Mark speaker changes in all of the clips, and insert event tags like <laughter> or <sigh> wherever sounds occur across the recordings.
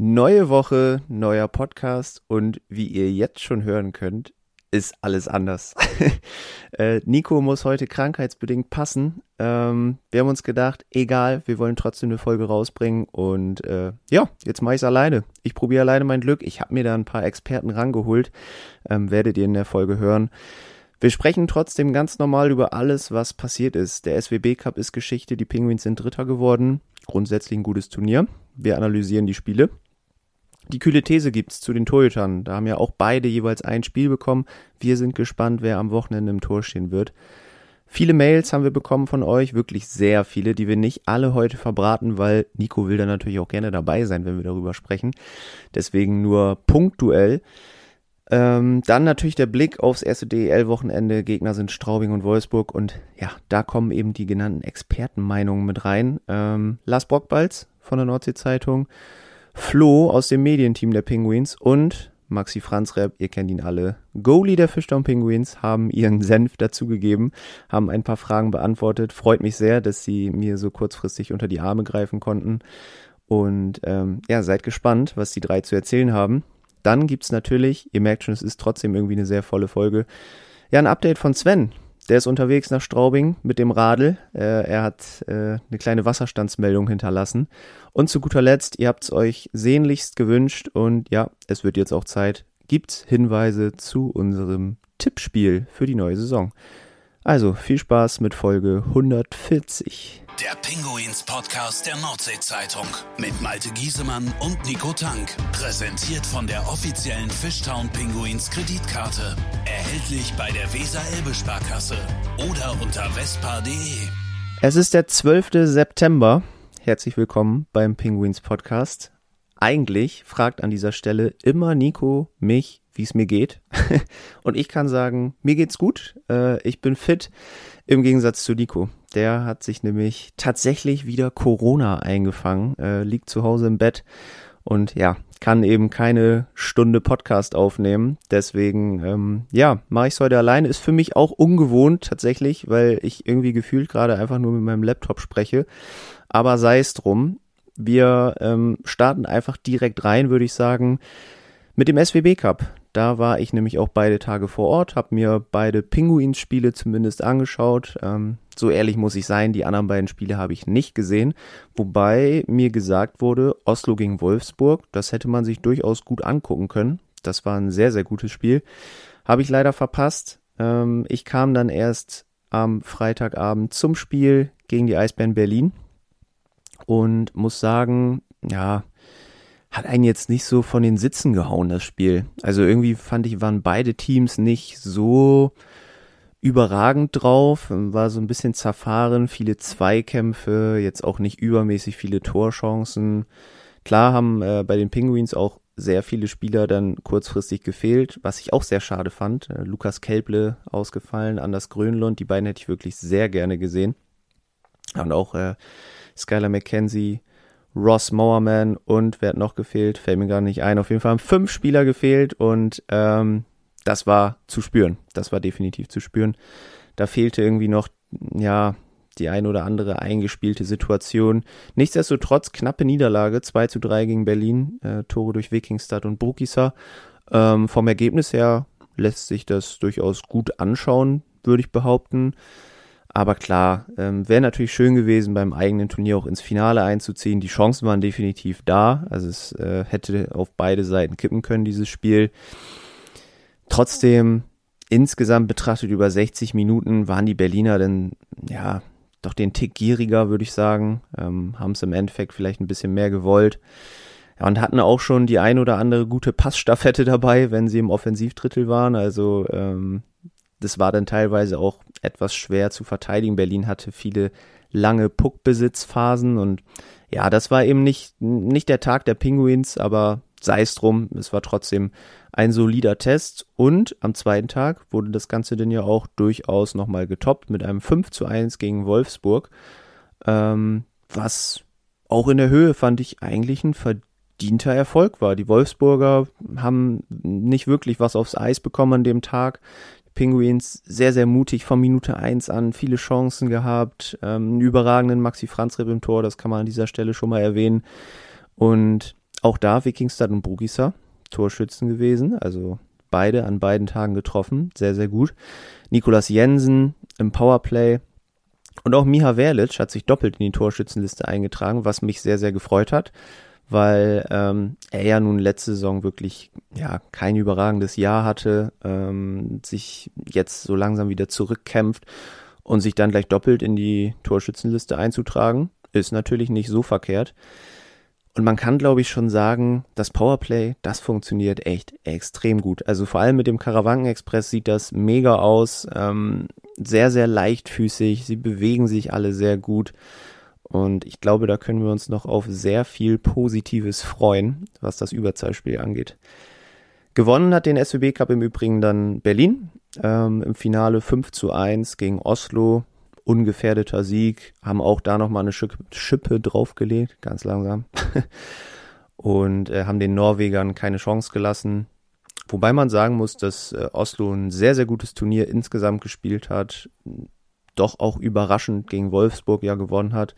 Speaker 1: Neue Woche, neuer Podcast und wie ihr jetzt schon hören könnt, ist alles anders. <laughs> äh, Nico muss heute krankheitsbedingt passen. Ähm, wir haben uns gedacht, egal, wir wollen trotzdem eine Folge rausbringen und äh, ja, jetzt mache ich es alleine. Ich probiere alleine mein Glück. Ich habe mir da ein paar Experten rangeholt, ähm, werdet ihr in der Folge hören. Wir sprechen trotzdem ganz normal über alles, was passiert ist. Der SWB Cup ist Geschichte, die Penguins sind Dritter geworden. Grundsätzlich ein gutes Turnier. Wir analysieren die Spiele. Die kühle These gibt's zu den Torhütern. Da haben ja auch beide jeweils ein Spiel bekommen. Wir sind gespannt, wer am Wochenende im Tor stehen wird. Viele Mails haben wir bekommen von euch, wirklich sehr viele, die wir nicht alle heute verbraten, weil Nico will da natürlich auch gerne dabei sein, wenn wir darüber sprechen. Deswegen nur punktuell. Ähm, dann natürlich der Blick aufs erste DEL-Wochenende. Gegner sind Straubing und Wolfsburg und ja, da kommen eben die genannten Expertenmeinungen mit rein. Ähm, Lars Brockbalz von der Nordsee-Zeitung Flo aus dem Medienteam der Penguins und Maxi Franzreb, ihr kennt ihn alle, Goalie der Fischtown Penguins, haben ihren Senf dazugegeben, haben ein paar Fragen beantwortet. Freut mich sehr, dass sie mir so kurzfristig unter die Arme greifen konnten. Und ähm, ja, seid gespannt, was die drei zu erzählen haben. Dann gibt's natürlich, ihr merkt schon, es ist trotzdem irgendwie eine sehr volle Folge, ja, ein Update von Sven. Der ist unterwegs nach Straubing mit dem Radl. Äh, er hat äh, eine kleine Wasserstandsmeldung hinterlassen. Und zu guter Letzt, ihr habt es euch sehnlichst gewünscht und ja, es wird jetzt auch Zeit. Gibt's Hinweise zu unserem Tippspiel für die neue Saison? Also viel Spaß mit Folge 140.
Speaker 2: Der Pinguins Podcast der Nordsee-Zeitung mit Malte Giesemann und Nico Tank. Präsentiert von der offiziellen Fishtown Pinguins Kreditkarte. Erhältlich bei der Weser-Elbe-Sparkasse oder unter vespa.de.
Speaker 1: Es ist der 12. September. Herzlich willkommen beim Pinguins Podcast. Eigentlich fragt an dieser Stelle immer Nico mich, wie es mir geht. <laughs> und ich kann sagen, mir geht's gut. Äh, ich bin fit im Gegensatz zu Nico. Der hat sich nämlich tatsächlich wieder Corona eingefangen, äh, liegt zu Hause im Bett und ja, kann eben keine Stunde Podcast aufnehmen. Deswegen, ähm, ja, mache ich es heute alleine. Ist für mich auch ungewohnt tatsächlich, weil ich irgendwie gefühlt gerade einfach nur mit meinem Laptop spreche. Aber sei es drum. Wir ähm, starten einfach direkt rein, würde ich sagen, mit dem SWB Cup. Da war ich nämlich auch beide Tage vor Ort, habe mir beide Pinguins-Spiele zumindest angeschaut. Ähm, so ehrlich muss ich sein, die anderen beiden Spiele habe ich nicht gesehen. Wobei mir gesagt wurde, Oslo gegen Wolfsburg, das hätte man sich durchaus gut angucken können. Das war ein sehr, sehr gutes Spiel. Habe ich leider verpasst. Ähm, ich kam dann erst am Freitagabend zum Spiel gegen die Eisbären Berlin und muss sagen, ja, hat einen jetzt nicht so von den Sitzen gehauen, das Spiel. Also irgendwie fand ich, waren beide Teams nicht so überragend drauf, war so ein bisschen zerfahren, viele Zweikämpfe, jetzt auch nicht übermäßig viele Torchancen. Klar haben äh, bei den Penguins auch sehr viele Spieler dann kurzfristig gefehlt, was ich auch sehr schade fand. Äh, Lukas Kelble ausgefallen, Anders Grönlund, die beiden hätte ich wirklich sehr gerne gesehen. Und auch äh, Skylar McKenzie, Ross Mowerman und wer hat noch gefehlt? Fällt mir gar nicht ein. Auf jeden Fall haben fünf Spieler gefehlt und ähm, das war zu spüren. Das war definitiv zu spüren. Da fehlte irgendwie noch, ja, die ein oder andere eingespielte Situation. Nichtsdestotrotz knappe Niederlage, 2 zu 3 gegen Berlin, äh, Tore durch Wikingstad und Brukisa. Ähm, vom Ergebnis her lässt sich das durchaus gut anschauen, würde ich behaupten. Aber klar, ähm, wäre natürlich schön gewesen, beim eigenen Turnier auch ins Finale einzuziehen. Die Chancen waren definitiv da. Also es äh, hätte auf beide Seiten kippen können, dieses Spiel. Trotzdem, insgesamt betrachtet über 60 Minuten waren die Berliner dann, ja, doch den Tick gieriger, würde ich sagen. Ähm, Haben es im Endeffekt vielleicht ein bisschen mehr gewollt. Ja, und hatten auch schon die ein oder andere gute Passstaffette dabei, wenn sie im Offensivdrittel waren. Also ähm, das war dann teilweise auch etwas schwer zu verteidigen. Berlin hatte viele lange Puckbesitzphasen und ja, das war eben nicht, nicht der Tag der Penguins, aber sei es drum, es war trotzdem ein solider Test und am zweiten Tag wurde das Ganze dann ja auch durchaus nochmal getoppt mit einem 5 zu 1 gegen Wolfsburg, ähm, was auch in der Höhe fand ich eigentlich ein verdienter Erfolg war. Die Wolfsburger haben nicht wirklich was aufs Eis bekommen an dem Tag. Penguins sehr, sehr mutig von Minute 1 an, viele Chancen gehabt, ähm, einen überragenden Maxi Franzreb im Tor, das kann man an dieser Stelle schon mal erwähnen. Und auch da Wikingstad und Brugisa Torschützen gewesen, also beide an beiden Tagen getroffen, sehr, sehr gut. Nikolas Jensen im Powerplay und auch Miha Verlic hat sich doppelt in die Torschützenliste eingetragen, was mich sehr, sehr gefreut hat, weil ähm, er ja nun letzte Saison wirklich ja kein überragendes Jahr hatte, ähm, sich jetzt so langsam wieder zurückkämpft und sich dann gleich doppelt in die Torschützenliste einzutragen, ist natürlich nicht so verkehrt. Und man kann, glaube ich, schon sagen, das Powerplay, das funktioniert echt extrem gut. Also vor allem mit dem Karawanken-Express sieht das mega aus. Ähm, sehr, sehr leichtfüßig. Sie bewegen sich alle sehr gut. Und ich glaube, da können wir uns noch auf sehr viel Positives freuen, was das Überzahlspiel angeht. Gewonnen hat den SWB Cup im Übrigen dann Berlin. Ähm, Im Finale 5 zu 1 gegen Oslo ungefährdeter Sieg, haben auch da nochmal eine Schippe draufgelegt, ganz langsam. <laughs> und äh, haben den Norwegern keine Chance gelassen. Wobei man sagen muss, dass äh, Oslo ein sehr, sehr gutes Turnier insgesamt gespielt hat, doch auch überraschend gegen Wolfsburg ja gewonnen hat.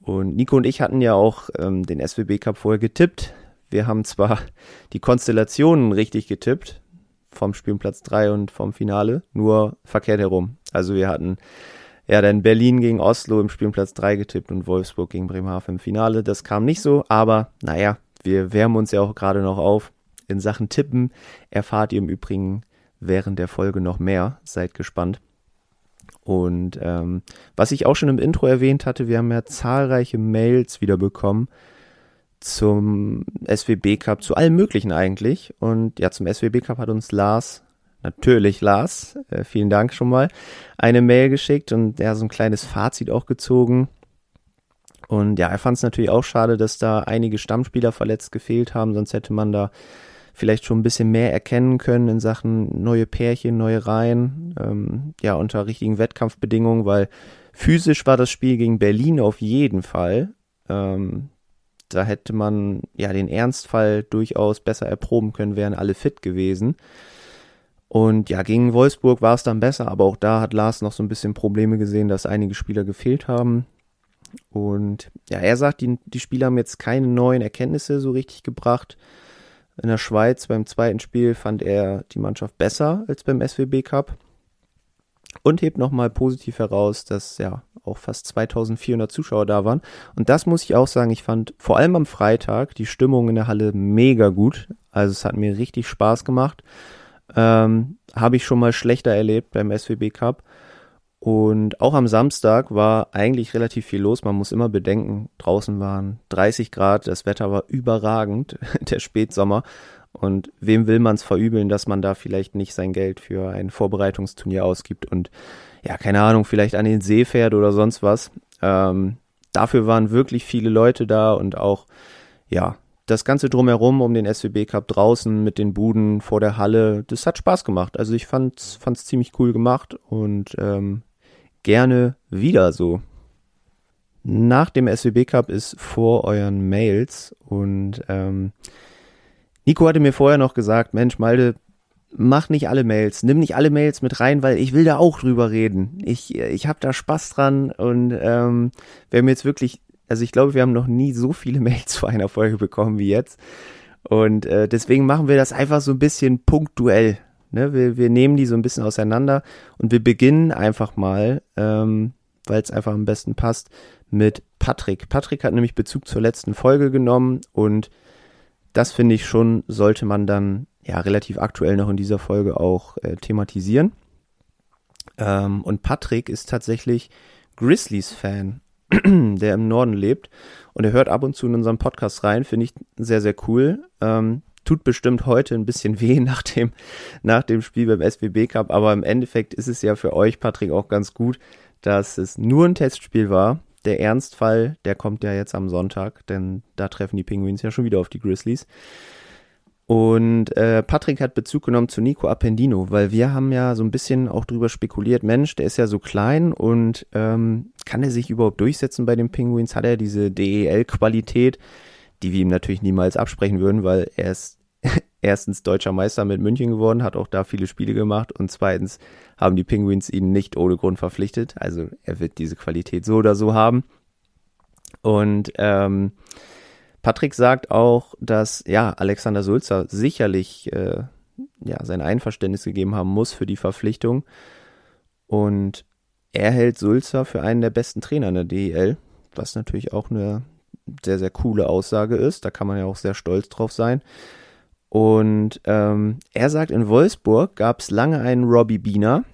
Speaker 1: Und Nico und ich hatten ja auch ähm, den SWB Cup vorher getippt. Wir haben zwar <laughs> die Konstellationen richtig getippt, vom Spielplatz 3 und vom Finale, nur verkehrt herum. Also wir hatten ja, dann Berlin gegen Oslo im Spielplatz 3 getippt und Wolfsburg gegen Bremerhaven im Finale. Das kam nicht so, aber naja, wir wärmen uns ja auch gerade noch auf. In Sachen Tippen erfahrt ihr im Übrigen während der Folge noch mehr. Seid gespannt. Und ähm, was ich auch schon im Intro erwähnt hatte, wir haben ja zahlreiche Mails wieder bekommen zum SWB Cup, zu allem Möglichen eigentlich. Und ja, zum SWB Cup hat uns Lars natürlich Lars, äh, vielen Dank schon mal, eine Mail geschickt und er ja, so ein kleines Fazit auch gezogen. Und ja, er fand es natürlich auch schade, dass da einige Stammspieler verletzt gefehlt haben, sonst hätte man da vielleicht schon ein bisschen mehr erkennen können in Sachen neue Pärchen, neue Reihen, ähm, ja, unter richtigen Wettkampfbedingungen, weil physisch war das Spiel gegen Berlin auf jeden Fall. Ähm, da hätte man ja den Ernstfall durchaus besser erproben können, wären alle fit gewesen. Und ja, gegen Wolfsburg war es dann besser, aber auch da hat Lars noch so ein bisschen Probleme gesehen, dass einige Spieler gefehlt haben. Und ja, er sagt, die, die Spieler haben jetzt keine neuen Erkenntnisse so richtig gebracht. In der Schweiz beim zweiten Spiel fand er die Mannschaft besser als beim SWB Cup. Und hebt nochmal positiv heraus, dass ja auch fast 2400 Zuschauer da waren. Und das muss ich auch sagen, ich fand vor allem am Freitag die Stimmung in der Halle mega gut. Also es hat mir richtig Spaß gemacht. Ähm, Habe ich schon mal schlechter erlebt beim SWB Cup. Und auch am Samstag war eigentlich relativ viel los. Man muss immer bedenken, draußen waren 30 Grad, das Wetter war überragend, <laughs> der Spätsommer. Und wem will man es verübeln, dass man da vielleicht nicht sein Geld für ein Vorbereitungsturnier ausgibt und ja, keine Ahnung, vielleicht an den See fährt oder sonst was. Ähm, dafür waren wirklich viele Leute da und auch, ja, das Ganze drumherum um den SWB Cup draußen mit den Buden vor der Halle, das hat Spaß gemacht. Also ich fand es ziemlich cool gemacht und ähm, gerne wieder so. Nach dem SWB Cup ist vor euren Mails und ähm, Nico hatte mir vorher noch gesagt, Mensch, Malde, mach nicht alle Mails, nimm nicht alle Mails mit rein, weil ich will da auch drüber reden. Ich, ich habe da Spaß dran und ähm, wer mir jetzt wirklich also ich glaube, wir haben noch nie so viele <laughs> Mails vor einer Folge bekommen wie jetzt. Und äh, deswegen machen wir das einfach so ein bisschen punktuell. Ne? Wir, wir nehmen die so ein bisschen auseinander und wir beginnen einfach mal, ähm, weil es einfach am besten passt, mit Patrick. Patrick hat nämlich Bezug zur letzten Folge genommen und das finde ich schon, sollte man dann ja relativ aktuell noch in dieser Folge auch äh, thematisieren. Ähm, und Patrick ist tatsächlich Grizzlies-Fan <clears throat> der im Norden lebt und er hört ab und zu in unseren Podcast rein, finde ich sehr, sehr cool. Ähm, tut bestimmt heute ein bisschen weh <laughs> nach dem, nach dem Spiel beim SWB Cup, aber im Endeffekt ist es ja für euch, Patrick, auch ganz gut, dass es nur ein Testspiel war. Der Ernstfall, der kommt ja jetzt am Sonntag, denn da treffen die Penguins ja schon wieder auf die Grizzlies. Und äh, Patrick hat Bezug genommen zu Nico Appendino, weil wir haben ja so ein bisschen auch drüber spekuliert, Mensch, der ist ja so klein und ähm, kann er sich überhaupt durchsetzen bei den Penguins? Hat er diese DEL-Qualität, die wir ihm natürlich niemals absprechen würden, weil er ist <laughs> erstens deutscher Meister mit München geworden, hat auch da viele Spiele gemacht und zweitens haben die Penguins ihn nicht ohne Grund verpflichtet. Also er wird diese Qualität so oder so haben. Und ähm, Patrick sagt auch, dass ja Alexander Sulzer sicherlich äh, ja sein Einverständnis gegeben haben muss für die Verpflichtung und er hält Sulzer für einen der besten Trainer in der DEL, was natürlich auch eine sehr, sehr coole Aussage ist. Da kann man ja auch sehr stolz drauf sein. Und ähm, er sagt, in Wolfsburg gab es lange einen Robbie Biener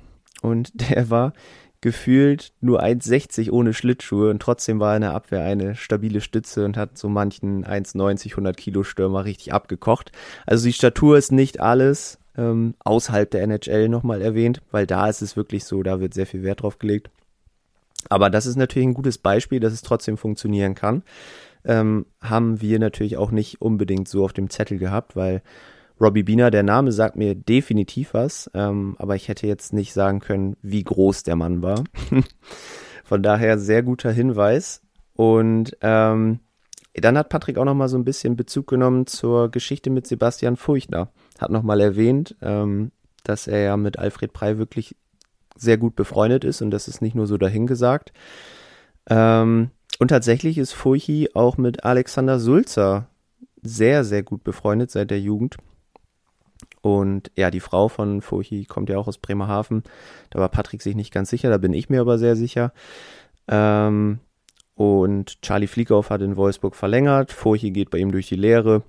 Speaker 1: und <laughs> der war gefühlt nur 1,60 ohne Schlittschuhe und trotzdem war in der Abwehr eine stabile Stütze und hat so manchen 1,90, 100 Kilo Stürmer richtig abgekocht. Also die Statur ist nicht alles ähm, außerhalb der NHL nochmal erwähnt, weil da ist es wirklich so, da wird sehr viel Wert drauf gelegt. Aber das ist natürlich ein gutes Beispiel, dass es trotzdem funktionieren kann. Ähm, haben wir natürlich auch nicht unbedingt so auf dem Zettel gehabt, weil Robbie Biener, der Name sagt mir definitiv was, ähm, aber ich hätte jetzt nicht sagen können, wie groß der Mann war. <laughs> Von daher sehr guter Hinweis. Und ähm, dann hat Patrick auch noch mal so ein bisschen Bezug genommen zur Geschichte mit Sebastian Furchtner. Hat noch mal erwähnt, ähm, dass er ja mit Alfred Prey wirklich sehr gut befreundet ist und das ist nicht nur so dahingesagt. Ähm, und tatsächlich ist Furchi auch mit Alexander Sulzer sehr, sehr gut befreundet seit der Jugend. Und ja, die Frau von Furchi kommt ja auch aus Bremerhaven. Da war Patrick sich nicht ganz sicher, da bin ich mir aber sehr sicher. Ähm, und Charlie Fliegauf hat in Wolfsburg verlängert. Furchi geht bei ihm durch die Lehre.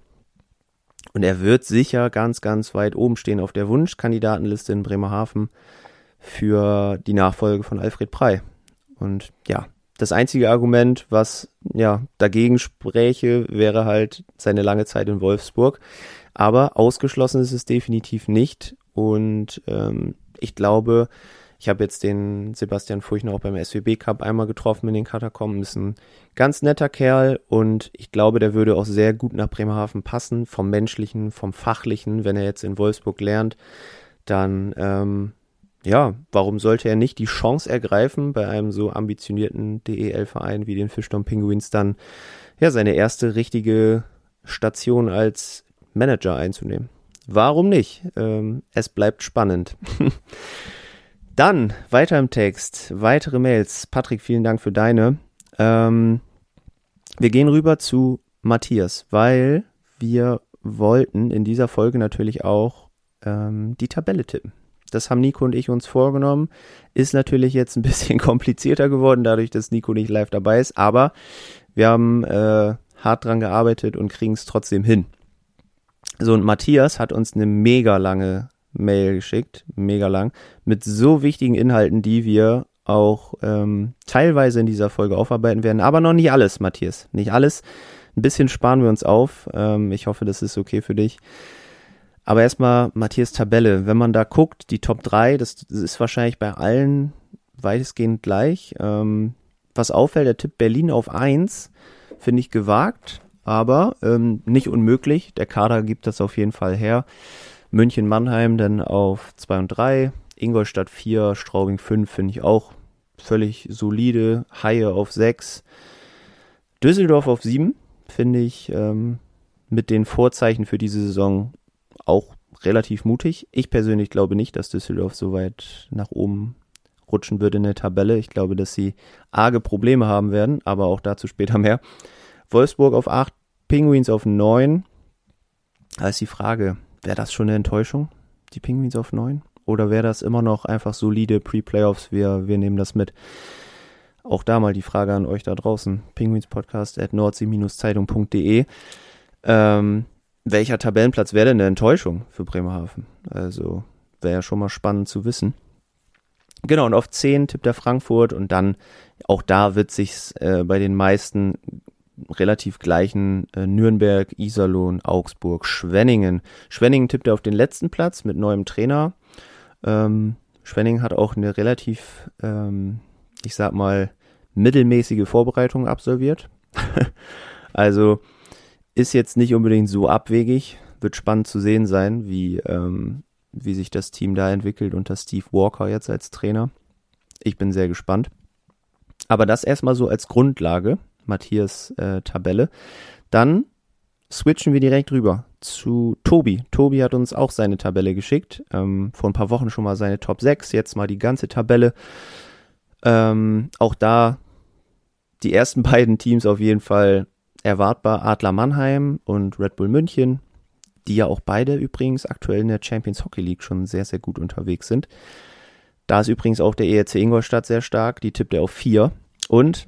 Speaker 1: Und er wird sicher ganz, ganz weit oben stehen auf der Wunschkandidatenliste in Bremerhaven für die Nachfolge von Alfred Prey. Und ja, das einzige Argument, was ja dagegen spräche, wäre halt seine lange Zeit in Wolfsburg. Aber ausgeschlossen ist es definitiv nicht. Und ähm, ich glaube, ich habe jetzt den Sebastian Furchner auch beim SWB Cup einmal getroffen in den Katakomben. Ist ein ganz netter Kerl und ich glaube, der würde auch sehr gut nach Bremerhaven passen, vom menschlichen, vom fachlichen. Wenn er jetzt in Wolfsburg lernt, dann ähm, ja, warum sollte er nicht die Chance ergreifen, bei einem so ambitionierten DEL-Verein wie den Fischdom Penguins dann ja seine erste richtige Station als Manager einzunehmen? Warum nicht? Ähm, es bleibt spannend. <laughs> dann weiter im Text, weitere Mails. Patrick, vielen Dank für deine. Ähm, wir gehen rüber zu Matthias, weil wir wollten in dieser Folge natürlich auch ähm, die Tabelle tippen. Das haben Nico und ich uns vorgenommen. Ist natürlich jetzt ein <laughs> bisschen komplizierter geworden, dadurch, dass Nico nicht live dabei ist. Aber wir haben äh, hart dran gearbeitet und kriegen es trotzdem hin. So, und Matthias hat uns eine mega lange Mail geschickt, mega lang, mit so wichtigen Inhalten, die wir auch ähm, teilweise in dieser Folge aufarbeiten werden. Aber noch nicht alles, Matthias. Nicht alles. Ein bisschen sparen wir uns auf. Ähm, ich hoffe, das ist okay für dich. Aber erstmal Matthias Tabelle. Wenn man da guckt, die Top 3, das, ist wahrscheinlich bei allen weitestgehend gleich. Ähm, was auffällt, der Tipp Berlin auf 1 finde ich gewagt, aber ähm, nicht unmöglich. Der Kader gibt das auf jeden Fall her. München Mannheim dann auf 2 und 3, Ingolstadt 4, Straubing 5 finde ich auch völlig solide. Haie auf 6, Düsseldorf auf 7 finde ich ähm, mit den Vorzeichen für diese Saison auch relativ mutig. Ich persönlich glaube nicht, dass Düsseldorf so weit nach oben rutschen würde in der Tabelle. Ich glaube, dass sie arge Probleme haben werden, aber auch dazu später mehr. Wolfsburg auf 8, Penguins auf 9. Da ist die Frage, wäre das schon eine Enttäuschung, die Penguins auf 9? Oder wäre das immer noch einfach solide Pre-Playoffs? Wir, wir nehmen das mit. Auch da mal die Frage an euch da draußen. Penguinspodcast at nordsee-zeitung.de. Ähm, welcher Tabellenplatz wäre denn eine Enttäuschung für Bremerhaven? Also wäre ja schon mal spannend zu wissen. Genau, und auf 10 tippt er Frankfurt und dann, auch da wird sich äh, bei den meisten relativ gleichen äh, Nürnberg, Iserlohn, Augsburg, Schwenningen. Schwenningen tippt er auf den letzten Platz mit neuem Trainer. Ähm, Schwenningen hat auch eine relativ, ähm, ich sag mal, mittelmäßige Vorbereitung absolviert. <laughs> also ist jetzt nicht unbedingt so abwegig. Wird spannend zu sehen sein, wie, ähm, wie sich das Team da entwickelt unter Steve Walker jetzt als Trainer. Ich bin sehr gespannt. Aber das erstmal so als Grundlage, Matthias äh, Tabelle. Dann switchen wir direkt rüber zu Tobi. Tobi hat uns auch seine Tabelle geschickt. Ähm, vor ein paar Wochen schon mal seine Top 6, jetzt mal die ganze Tabelle. Ähm, auch da die ersten <laughs> beiden Teams auf jeden Fall erwartbar Adler Mannheim und Red Bull München, die ja auch beide übrigens aktuell in der Champions Hockey League schon sehr, sehr gut unterwegs sind. Da ist übrigens auch der ERC Ingolstadt sehr stark, die tippt er auf vier. Und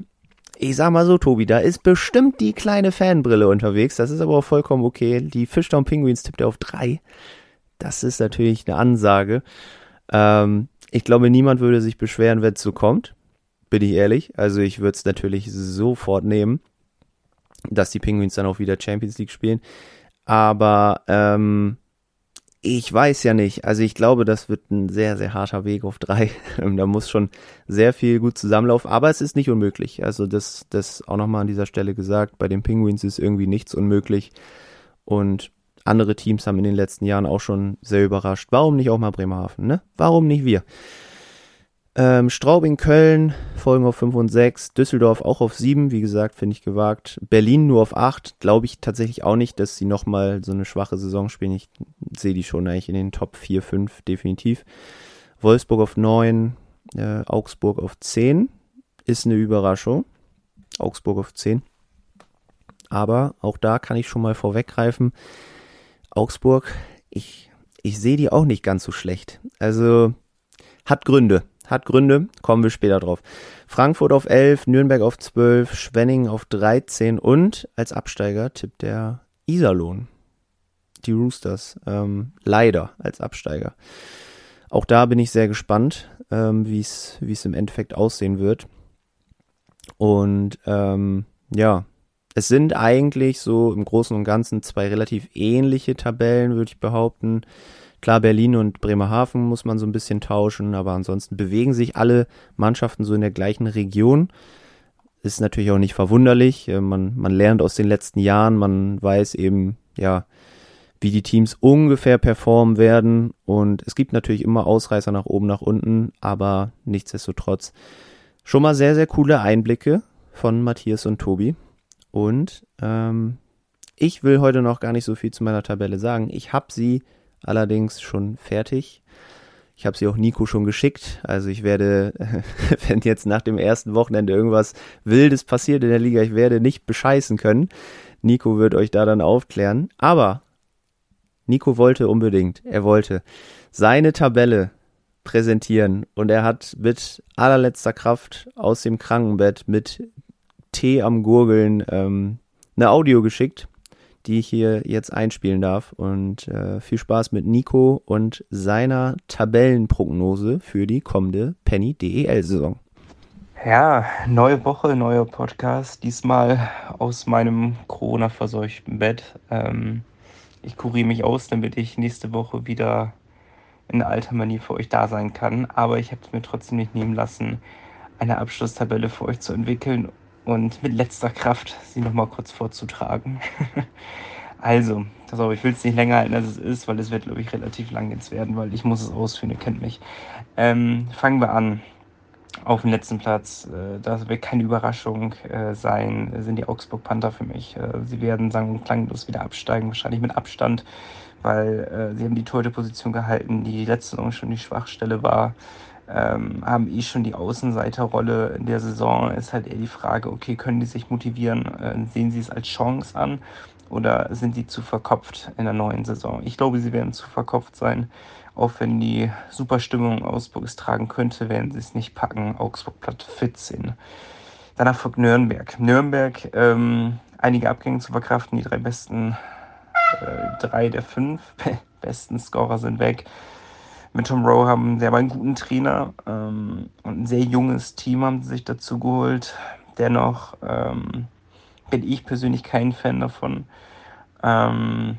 Speaker 1: ich sag mal so, Tobi, da ist bestimmt die kleine Fanbrille unterwegs. Das ist aber auch vollkommen okay. Die Fishtown Penguins tippt er auf drei. Das ist natürlich eine Ansage. Ähm, ich glaube, niemand würde sich beschweren, wenn es so kommt. Bin ich ehrlich. Also ich würde es natürlich sofort nehmen, dass die Penguins dann auch wieder Champions League spielen. Aber ähm, ich weiß ja nicht. Also ich glaube, das wird ein sehr, sehr harter Weg auf drei. <laughs> da muss schon sehr viel gut zusammenlaufen. Aber es ist nicht unmöglich. Also das, das auch nochmal an dieser Stelle gesagt. Bei den Penguins ist irgendwie nichts unmöglich. Und andere Teams haben in den letzten Jahren auch schon sehr überrascht. Warum nicht auch mal Bremerhaven, ne? Warum nicht wir? Ähm, Straubing, Köln folgen auf 5 und 6, Düsseldorf auch auf 7, wie gesagt, finde ich gewagt. Berlin nur auf 8, glaube ich tatsächlich auch nicht, dass sie nochmal so eine schwache Saison spielen. Ich sehe die schon eigentlich in den Top 4, 5 definitiv. Wolfsburg auf 9, äh, Augsburg auf 10 ist eine Überraschung. Augsburg auf 10. Aber auch da kann ich schon mal vorweggreifen. Augsburg, ich, ich sehe die auch nicht ganz so schlecht. Also hat Gründe hat Gründe, kommen wir später drauf. Frankfurt auf 11, Nürnberg auf 12, Schwenning auf 13 und als Absteiger tippt der Iserlohn. Die Roosters, ähm, leider als Absteiger. Auch da bin ich sehr gespannt, ähm, wie es im Endeffekt aussehen wird. Und ähm, ja, es sind eigentlich so im Großen und Ganzen zwei relativ ähnliche Tabellen, würde ich behaupten. Klar, Berlin und Bremerhaven muss man so ein bisschen tauschen, aber ansonsten bewegen sich alle Mannschaften so in der gleichen Region. Ist natürlich auch nicht verwunderlich. Äh, man, man lernt aus den letzten Jahren, man weiß eben, ja, wie die Teams ungefähr performen werden. Und es gibt natürlich immer Ausreißer nach oben, nach unten, aber nichtsdestotrotz schon mal sehr, sehr coole Einblicke von Matthias und Tobi. Und ähm, ich will heute noch gar nicht so viel zu meiner Tabelle sagen. Ich habe sie allerdings schon fertig. Ich habe sie auch Nico schon geschickt. Also ich werde, <laughs> wenn jetzt nach dem ersten Wochenende irgendwas Wildes passiert in der Liga, ich werde nicht bescheißen können. Nico wird euch da dann aufklären. Aber Nico wollte unbedingt, er wollte seine Tabelle präsentieren und er hat mit allerletzter Kraft aus dem Krankenbett mit Tee am Gurgeln ähm, eine Audio geschickt die ich hier jetzt einspielen darf. Und äh, viel Spaß mit Nico und seiner Tabellenprognose für die kommende Penny DEL-Saison.
Speaker 3: Ja, neue Woche, neuer Podcast. Diesmal aus meinem Corona-verseuchten Bett. Ähm, ich kuriere mich aus, damit ich nächste Woche wieder in alter Manier für euch da sein kann. Aber ich habe es mir trotzdem nicht nehmen lassen, eine Abschlusstabelle für euch zu entwickeln und mit letzter Kraft sie nochmal kurz vorzutragen. <laughs> also, pass auf, ich will es nicht länger halten, als es ist, weil es wird, glaube ich, relativ lang jetzt werden, weil ich muss es ausführen, ihr kennt mich. Ähm, fangen wir an. Auf dem letzten Platz, äh, das wird keine Überraschung äh, sein, sind die Augsburg Panther für mich. Äh, sie werden sang- und klanglos wieder absteigen, wahrscheinlich mit Abstand, weil äh, sie haben die Torhüterposition gehalten, die letzte Saison schon die Schwachstelle war ähm, haben eh schon die Außenseiterrolle in der Saison. Ist halt eher die Frage, okay, können die sich motivieren? Äh, sehen sie es als Chance an oder sind sie zu verkopft in der neuen Saison? Ich glaube, sie werden zu verkopft sein. Auch wenn die Superstimmung Augsburgs tragen könnte, werden sie es nicht packen. Augsburg Platt 14. Danach folgt Nürnberg. Nürnberg, ähm, einige Abgänge zu verkraften. Die drei besten, äh, drei der fünf <laughs> besten Scorer sind weg mit Tom Rowe haben sie aber einen guten Trainer ähm, und ein sehr junges Team haben sie sich dazu geholt. Dennoch ähm, bin ich persönlich kein Fan davon. Ähm,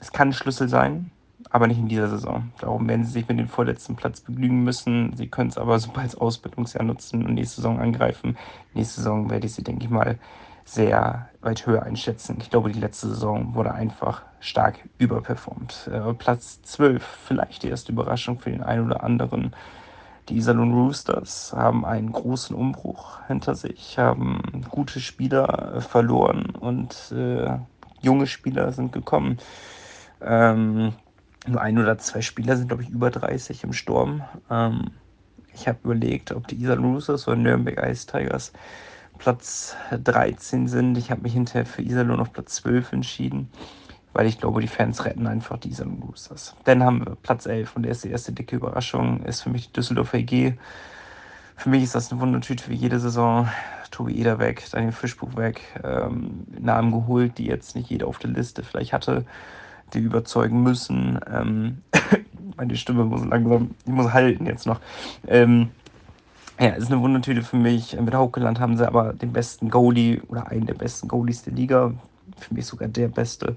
Speaker 3: es kann ein Schlüssel sein, aber nicht in dieser Saison. Darum werden sie sich mit dem vorletzten Platz begnügen müssen. Sie können es aber super als Ausbildungsjahr nutzen und nächste Saison angreifen. Nächste Saison werde ich sie, denke ich mal, sehr weit höher einschätzen. Ich glaube, die letzte Saison wurde einfach stark überperformt. Äh, Platz 12, vielleicht die erste Überraschung für den einen oder anderen. Die Iserlohn Roosters haben einen großen Umbruch hinter sich, haben gute Spieler äh, verloren und äh, junge Spieler sind gekommen. Ähm, nur ein oder zwei Spieler sind, glaube ich, über 30 im Sturm. Ähm, ich habe überlegt, ob die Iserlohn Roosters oder Nürnberg Ice Tigers Platz 13 sind. Ich habe mich hinterher für Iserlohn auf Platz 12 entschieden, weil ich glaube, die Fans retten einfach die Iserlohn Roosters. Dann haben wir Platz 11 und der ist die erste dicke Überraschung, ist für mich die Düsseldorfer EG. Für mich ist das eine Wundertüte für jede Saison. Tobi Eder weg, Daniel Fischbuch weg, ähm, Namen geholt, die jetzt nicht jeder auf der Liste vielleicht hatte, die überzeugen müssen. Ähm, <coughs> meine Stimme muss langsam, die muss halten jetzt noch. Ähm, ja, ist eine Wundertüte für mich. Mit Haukeland haben sie aber den besten Goalie oder einen der besten Goalies der Liga. Für mich sogar der beste.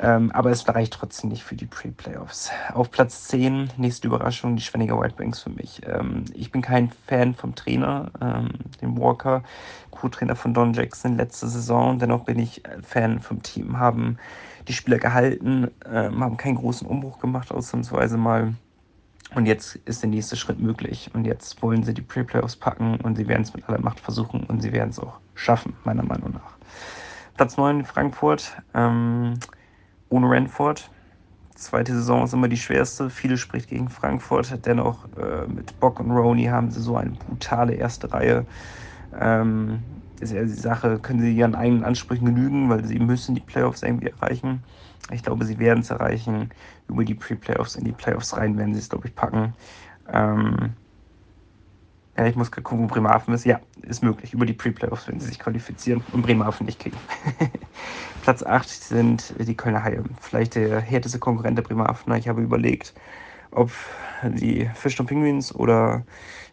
Speaker 3: Ähm, aber es reicht trotzdem nicht für die Pre-Playoffs. Auf Platz 10, nächste Überraschung, die Schwenninger White Wings für mich. Ähm, ich bin kein Fan vom Trainer, ähm, dem Walker, Co-Trainer von Don Jackson letzte Saison. Dennoch bin ich Fan vom Team. Haben die Spieler gehalten, ähm, haben keinen großen Umbruch gemacht, ausnahmsweise mal. Und jetzt ist der nächste Schritt möglich. Und jetzt wollen sie die Pre-Playoffs packen und sie werden es mit aller Macht versuchen und sie werden es auch schaffen, meiner Meinung nach. Platz 9 Frankfurt. Ähm, ohne Renford. Zweite Saison ist immer die schwerste. Viele spricht gegen Frankfurt. Dennoch äh, mit Bock und Roney haben sie so eine brutale erste Reihe. Ähm, ist ja die Sache, können sie ihren eigenen Ansprüchen genügen, weil sie müssen die Playoffs irgendwie erreichen. Ich glaube, sie werden es erreichen. Über die Pre-Playoffs in die Playoffs rein werden sie es, glaube ich, packen. Ähm, ja, ich muss gucken, wo Bremerhaven ist. Ja, ist möglich. Über die Pre-Playoffs, wenn sie sich qualifizieren und Bremerhaven nicht kriegen. <laughs> Platz 8 sind die Kölner Haie. Vielleicht der härteste Konkurrent der Bremerhavener. Ich habe überlegt, ob die Fischton Penguins oder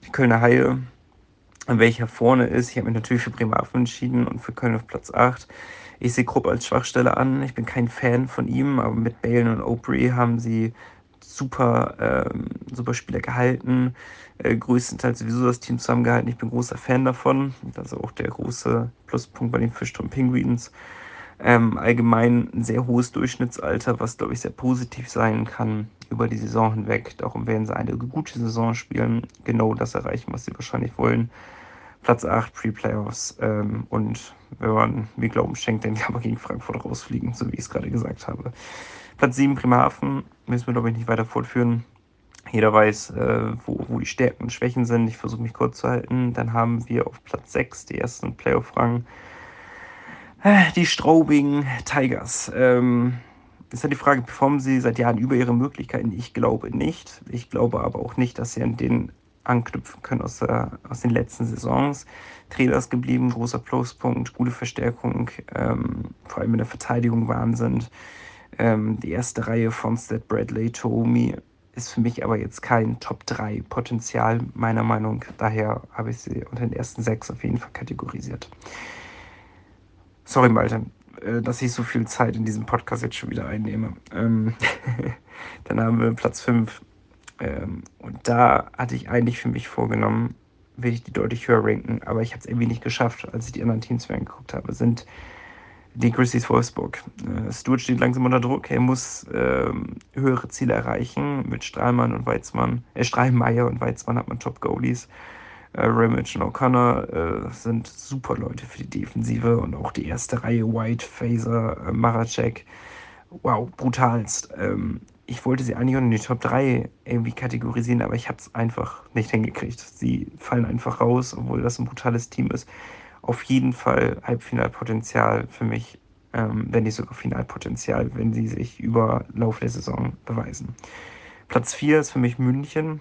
Speaker 3: die Kölner Haie, welcher vorne ist. Ich habe mich natürlich für Bremerhaven entschieden und für Köln auf Platz 8. Ich sehe Krupp als Schwachstelle an. Ich bin kein Fan von ihm, aber mit Balen und Opry haben sie super, ähm, super Spieler gehalten äh, größtenteils sowieso das Team zusammengehalten. Ich bin großer Fan davon. Das ist auch der große Pluspunkt bei den Fischton Penguins. Ähm, allgemein ein sehr hohes Durchschnittsalter, was glaube ich sehr positiv sein kann über die Saison hinweg. Darum werden sie eine gute Saison spielen, genau das erreichen, was sie wahrscheinlich wollen. Platz 8, Pre-Playoffs. Ähm, und wenn man mir Glauben schenkt, dann kann man gegen Frankfurt rausfliegen, so wie ich es gerade gesagt habe. Platz 7, Bremerhaven. Müssen wir, glaube ich, nicht weiter fortführen. Jeder weiß, äh, wo, wo die Stärken und Schwächen sind. Ich versuche mich kurz zu halten. Dann haben wir auf Platz 6 die ersten Playoff-Rang. Äh, die Straubing Tigers. Ähm, ist ja die Frage, performen sie seit Jahren über ihre Möglichkeiten? Ich glaube nicht. Ich glaube aber auch nicht, dass sie an den anknüpfen können aus, der, aus den letzten Saisons. Trainer ist geblieben, großer Pluspunkt, gute Verstärkung, ähm, vor allem in der Verteidigung Wahnsinn. Ähm, die erste Reihe von Sted Bradley, Toomi, ist für mich aber jetzt kein Top 3 Potenzial, meiner Meinung. Daher habe ich sie unter den ersten sechs auf jeden Fall kategorisiert. Sorry, Malte, äh, dass ich so viel Zeit in diesem Podcast jetzt schon wieder einnehme. Ähm <laughs> dann haben wir Platz 5. Ähm, und da hatte ich eigentlich für mich vorgenommen, will ich die deutlich höher ranken, aber ich habe es irgendwie nicht geschafft, als ich die anderen Teams mir angeguckt habe. Sind die Grizzlies Wolfsburg. Äh, Stuart steht langsam unter Druck. Er muss ähm, höhere Ziele erreichen. Mit Strahlmann und Weizmann, äh, Strahlmeier und Weizmann hat man Top-Goalies. Äh, Ramage und O'Connor äh, sind super Leute für die Defensive und auch die erste Reihe White, Phaser, äh, Maracek. Wow, brutalst. Ähm, ich wollte sie eigentlich in die Top 3 irgendwie kategorisieren, aber ich habe es einfach nicht hingekriegt. Sie fallen einfach raus, obwohl das ein brutales Team ist auf jeden Fall Halbfinalpotenzial für mich, ähm, wenn nicht sogar Finalpotenzial, wenn sie sich über Lauf der Saison beweisen. Platz 4 ist für mich München,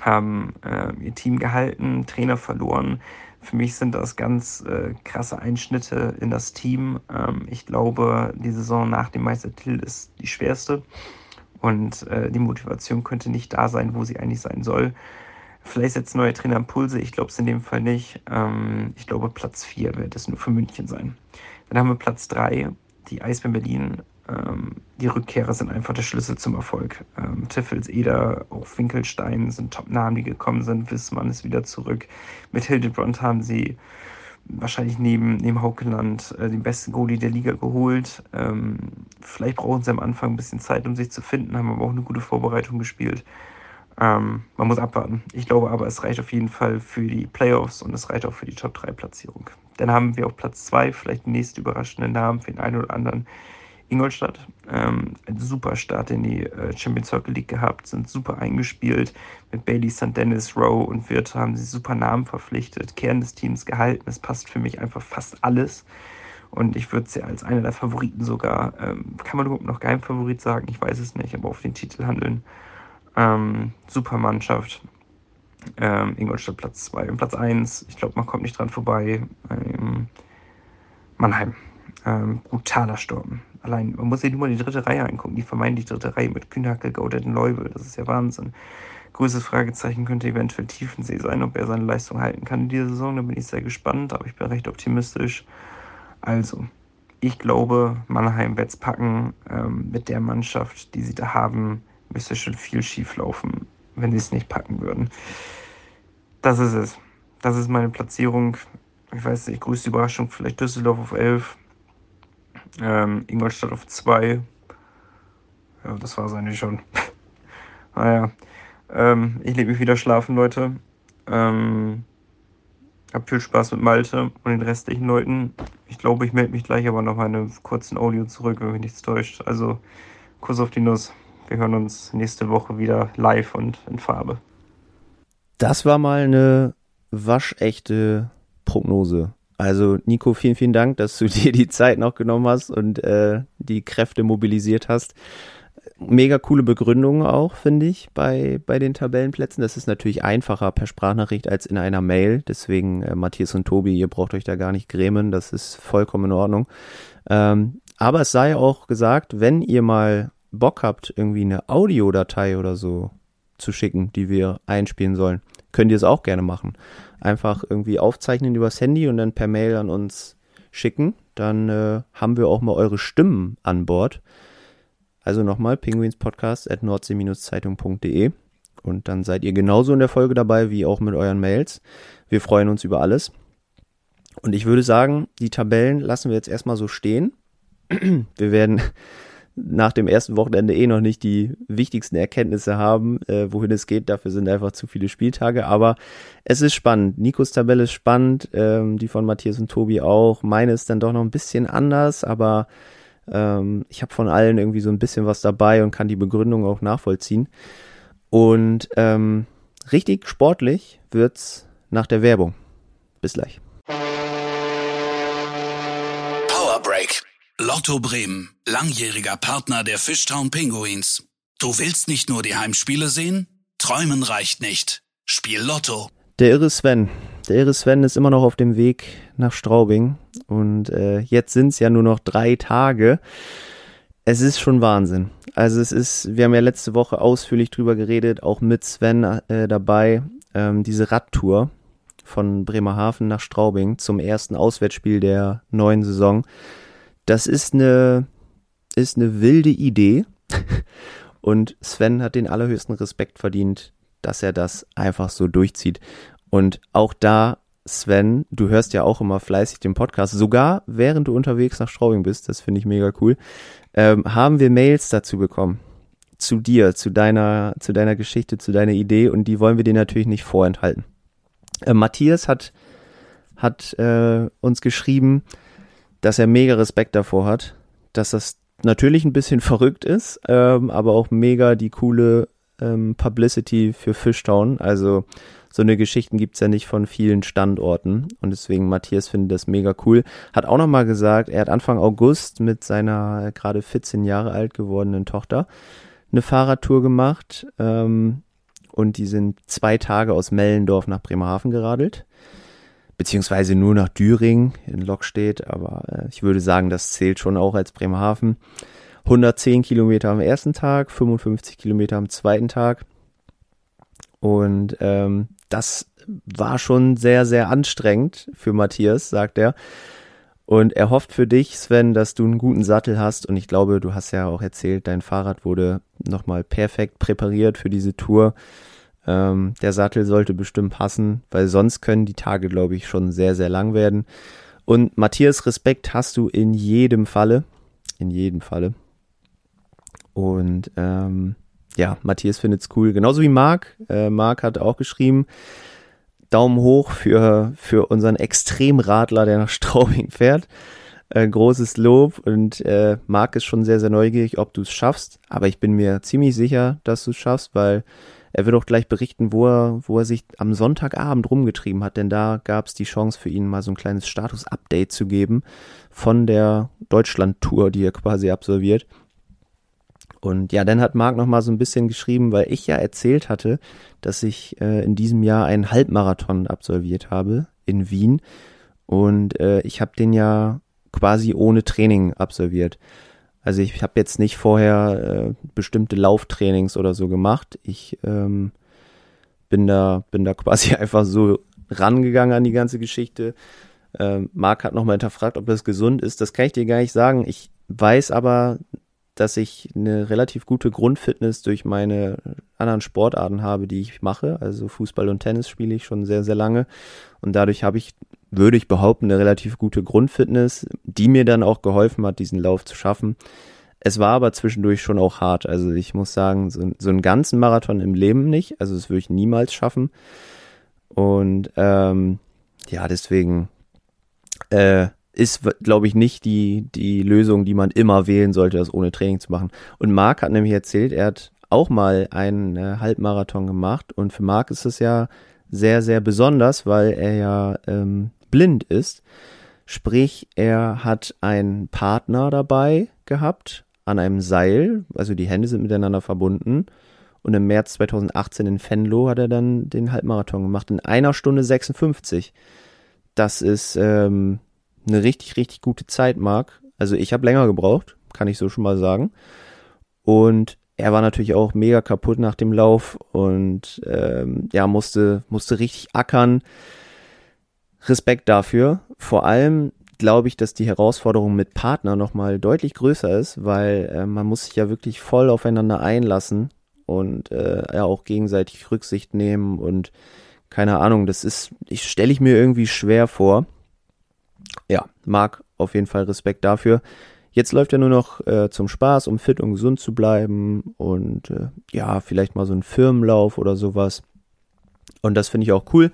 Speaker 3: haben äh, ihr Team gehalten, Trainer verloren. Für mich sind das ganz äh, krasse Einschnitte in das Team. Ähm, ich glaube, die Saison nach dem Meistertitel ist die schwerste und äh, die Motivation könnte nicht da sein, wo sie eigentlich sein soll. Vielleicht setzt neue Trainer Impulse. Ich glaube es in dem Fall nicht. Ähm, ich glaube, Platz 4 wird es nur für München sein. Dann haben wir Platz 3, die Eisbären Berlin. Ähm, die Rückkehrer sind einfach der Schlüssel zum Erfolg. Ähm, Tiffels, Eder, auch Winkelstein sind Top-Namen, die gekommen sind. Wissmann ist wieder zurück. Mit Hildebrand haben sie wahrscheinlich neben, neben Haukeland äh, den besten Goalie der Liga geholt. Ähm, vielleicht brauchen sie am Anfang ein bisschen Zeit, um sich zu finden, haben aber auch eine gute Vorbereitung gespielt. Ähm, man muss abwarten. Ich glaube aber, es reicht auf jeden Fall für die Playoffs und es reicht auch für die Top 3 Platzierung. Dann haben wir auf Platz 2 vielleicht den nächsten überraschenden Namen für den einen oder anderen Ingolstadt. Ähm, ein super Start in die äh, Champions Hockey League gehabt, sind super eingespielt. Mit Bailey, St. Dennis, Rowe und Wirth haben sie super Namen verpflichtet, Kern des Teams gehalten. Es passt für mich einfach fast alles. Und ich würde sie als einer der Favoriten sogar, ähm, kann man überhaupt noch Geheimfavorit sagen? Ich weiß es nicht, aber auf den Titel handeln. Ähm, super Mannschaft. Ähm, Ingolstadt Platz 2 und Platz 1. Ich glaube, man kommt nicht dran vorbei. Ähm, Mannheim. Ähm, brutaler Sturm. Allein, man muss sich nur mal die dritte Reihe angucken, die vermeintlich dritte Reihe mit Kühnhackel, Gaudet und Leubel. Das ist ja Wahnsinn. Größtes Fragezeichen könnte eventuell Tiefensee sein, ob er seine Leistung halten kann in dieser Saison. Da bin ich sehr gespannt, aber ich bin recht optimistisch. Also, ich glaube, Mannheim wird es packen. Ähm, mit der Mannschaft, die sie da haben, müsste schon viel schief laufen, wenn sie es nicht packen würden. Das ist es. Das ist meine Platzierung. Ich weiß nicht, größte Überraschung, vielleicht Düsseldorf auf 11, ähm, Ingolstadt auf 2. Ja, das war es eigentlich schon. <laughs> naja, ähm, ich lege mich wieder schlafen, Leute. Ähm, hab viel Spaß mit Malte und den restlichen Leuten. Ich glaube, ich melde mich gleich aber noch mal in einem kurzen Audio zurück, wenn mich nichts täuscht. Also, Kuss auf die Nuss. Wir hören uns nächste Woche wieder live und in Farbe.
Speaker 1: Das war mal eine waschechte Prognose. Also Nico, vielen, vielen Dank, dass du <laughs> dir die Zeit noch genommen hast und äh, die Kräfte mobilisiert hast. Mega coole Begründung auch, finde ich, bei, bei den Tabellenplätzen. Das ist natürlich einfacher per Sprachnachricht als in einer Mail. Deswegen, äh, Matthias und Tobi, ihr braucht euch da gar nicht grämen. Das ist vollkommen in Ordnung. Ähm, aber es sei auch gesagt, wenn ihr mal Bock habt, irgendwie eine Audiodatei oder so zu schicken, die wir einspielen sollen, könnt ihr es auch gerne machen. Einfach irgendwie aufzeichnen übers Handy und dann per Mail an uns schicken. Dann äh, haben wir auch mal eure Stimmen an Bord. Also nochmal pinguinspodcast at nordsee-zeitung.de und dann seid ihr genauso in der Folge dabei wie auch mit euren Mails. Wir freuen uns über alles. Und ich würde sagen, die Tabellen lassen wir jetzt erstmal so stehen. Wir werden nach dem ersten Wochenende eh noch nicht die wichtigsten Erkenntnisse haben, äh, wohin es geht. Dafür sind einfach zu viele Spieltage. Aber es ist spannend. Nikos Tabelle ist spannend, ähm, die von Matthias und Tobi auch. Meine ist dann doch noch ein bisschen anders, aber ähm, ich habe von allen irgendwie so ein bisschen was dabei und kann die Begründung auch nachvollziehen. Und ähm, richtig sportlich wird's nach der Werbung. Bis gleich.
Speaker 2: Lotto Bremen, langjähriger Partner der Fishtown Pinguins. Du willst nicht nur die Heimspiele sehen? Träumen reicht nicht. Spiel Lotto.
Speaker 1: Der irre Sven. Der irre Sven ist immer noch auf dem Weg nach Straubing. Und äh, jetzt sind es ja nur noch drei Tage. Es ist schon Wahnsinn. Also es ist, wir haben ja letzte Woche ausführlich drüber geredet, auch mit Sven äh, dabei. Ähm, diese Radtour von Bremerhaven nach Straubing zum ersten Auswärtsspiel der neuen Saison das ist eine, ist eine wilde Idee. <laughs> Und Sven hat den allerhöchsten Respekt verdient, dass er das einfach so durchzieht. Und auch da, Sven, du hörst ja auch immer fleißig den Podcast, sogar während du unterwegs nach Straubing bist, das finde ich mega cool, ähm, haben wir Mails dazu bekommen. Zu dir, zu deiner, zu deiner Geschichte, zu deiner Idee und die wollen wir dir natürlich nicht vorenthalten. Äh, Matthias hat, hat äh, uns geschrieben, dass er mega Respekt davor hat, dass das natürlich ein bisschen <laughs> verrückt ist, ähm, aber auch mega die coole ähm, Publicity für Fishtown. Also so eine Geschichten gibt's ja nicht von vielen Standorten und deswegen Matthias findet das mega cool. Hat auch nochmal gesagt, er hat Anfang August mit seiner gerade 14 Jahre alt gewordenen Tochter eine Fahrradtour gemacht ähm, und die sind zwei Tage aus Mellendorf nach Bremerhaven geradelt beziehungsweise nur nach Düring in Lokstedt, aber äh, ich würde sagen, das zählt schon auch als Bremerhaven. 110 Kilometer am ersten Tag, 55 Kilometer am zweiten Tag. Und ähm, das war schon sehr, sehr anstrengend für Matthias, sagt er. Und er hofft für dich, Sven, dass du einen guten Sattel hast. Und ich glaube, du hast ja auch erzählt, dein Fahrrad wurde nochmal perfekt präpariert für diese Tour. Ähm, der Sattel sollte bestimmt passen, weil sonst können die Tage, glaube ich, schon sehr, sehr lang werden. Und Matthias, Respekt hast du in jedem Falle. In jedem Falle. Und ähm, ja, Matthias findet es cool. Genauso wie Marc. Äh, Marc hat auch geschrieben, Daumen hoch für, für unseren Extremradler, der nach Straubing fährt. Äh, großes Lob und äh, Marc ist schon sehr, sehr neugierig, ob du es schaffst. Aber ich bin mir ziemlich sicher, dass du es schaffst, weil er wird auch gleich berichten, wo er, wo er sich am Sonntagabend rumgetrieben hat, denn da gab es die Chance für ihn mal so ein kleines Status-Update zu geben von der Deutschland-Tour, die er quasi absolviert. Und ja, dann hat Marc noch mal so ein bisschen geschrieben, weil ich ja erzählt hatte, dass ich äh, in diesem Jahr einen Halbmarathon absolviert habe in Wien. Und äh, ich habe den ja quasi ohne Training absolviert. Also ich habe jetzt nicht vorher äh, bestimmte Lauftrainings oder so gemacht. Ich ähm, bin da bin da <laughs> quasi einfach so rangegangen an die ganze Geschichte. Ähm, Marc hat nochmal hinterfragt, ob das gesund ist. Das kann ich dir gar nicht sagen. Ich weiß aber, dass ich eine relativ gute Grundfitness durch meine anderen Sportarten habe, die ich mache. Also Fußball und Tennis spiele ich schon sehr, sehr lange. Und dadurch habe ich, würde ich behaupten, eine relativ gute Grundfitness, die mir dann auch geholfen hat, diesen Lauf zu schaffen. Es war aber zwischendurch schon auch hart. Also ich muss sagen, so, so einen ganzen Marathon im Leben nicht. Also das würde ich niemals schaffen. Und ähm, ja, deswegen äh, ist, glaube ich, nicht die, die Lösung, die man immer wählen sollte, das ohne Training zu machen. Und Marc hat nämlich erzählt, er hat auch mal einen äh, Halbmarathon gemacht und für Marc ist es ja sehr, sehr besonders, weil er ja ähm, blind ist. Sprich, er hat einen Partner dabei gehabt an einem Seil, also die Hände sind miteinander verbunden. Und im März 2018 in Venlo hat er dann den Halbmarathon gemacht in einer Stunde 56. Das ist ähm, eine richtig, richtig gute Zeit mag. Also ich habe länger gebraucht, kann ich so schon mal sagen. Und er war natürlich auch mega kaputt nach dem Lauf und ähm, ja, musste, musste richtig ackern. Respekt dafür. Vor allem glaube ich, dass die Herausforderung mit Partner nochmal deutlich größer ist, weil äh, man muss sich ja wirklich voll aufeinander einlassen und äh, ja auch gegenseitig Rücksicht nehmen und keine Ahnung, das ist, ich stelle ich mir irgendwie schwer vor ja, mag auf jeden Fall Respekt dafür. Jetzt läuft er nur noch äh, zum Spaß, um fit und gesund zu bleiben und äh, ja, vielleicht mal so ein Firmenlauf oder sowas. Und das finde ich auch cool.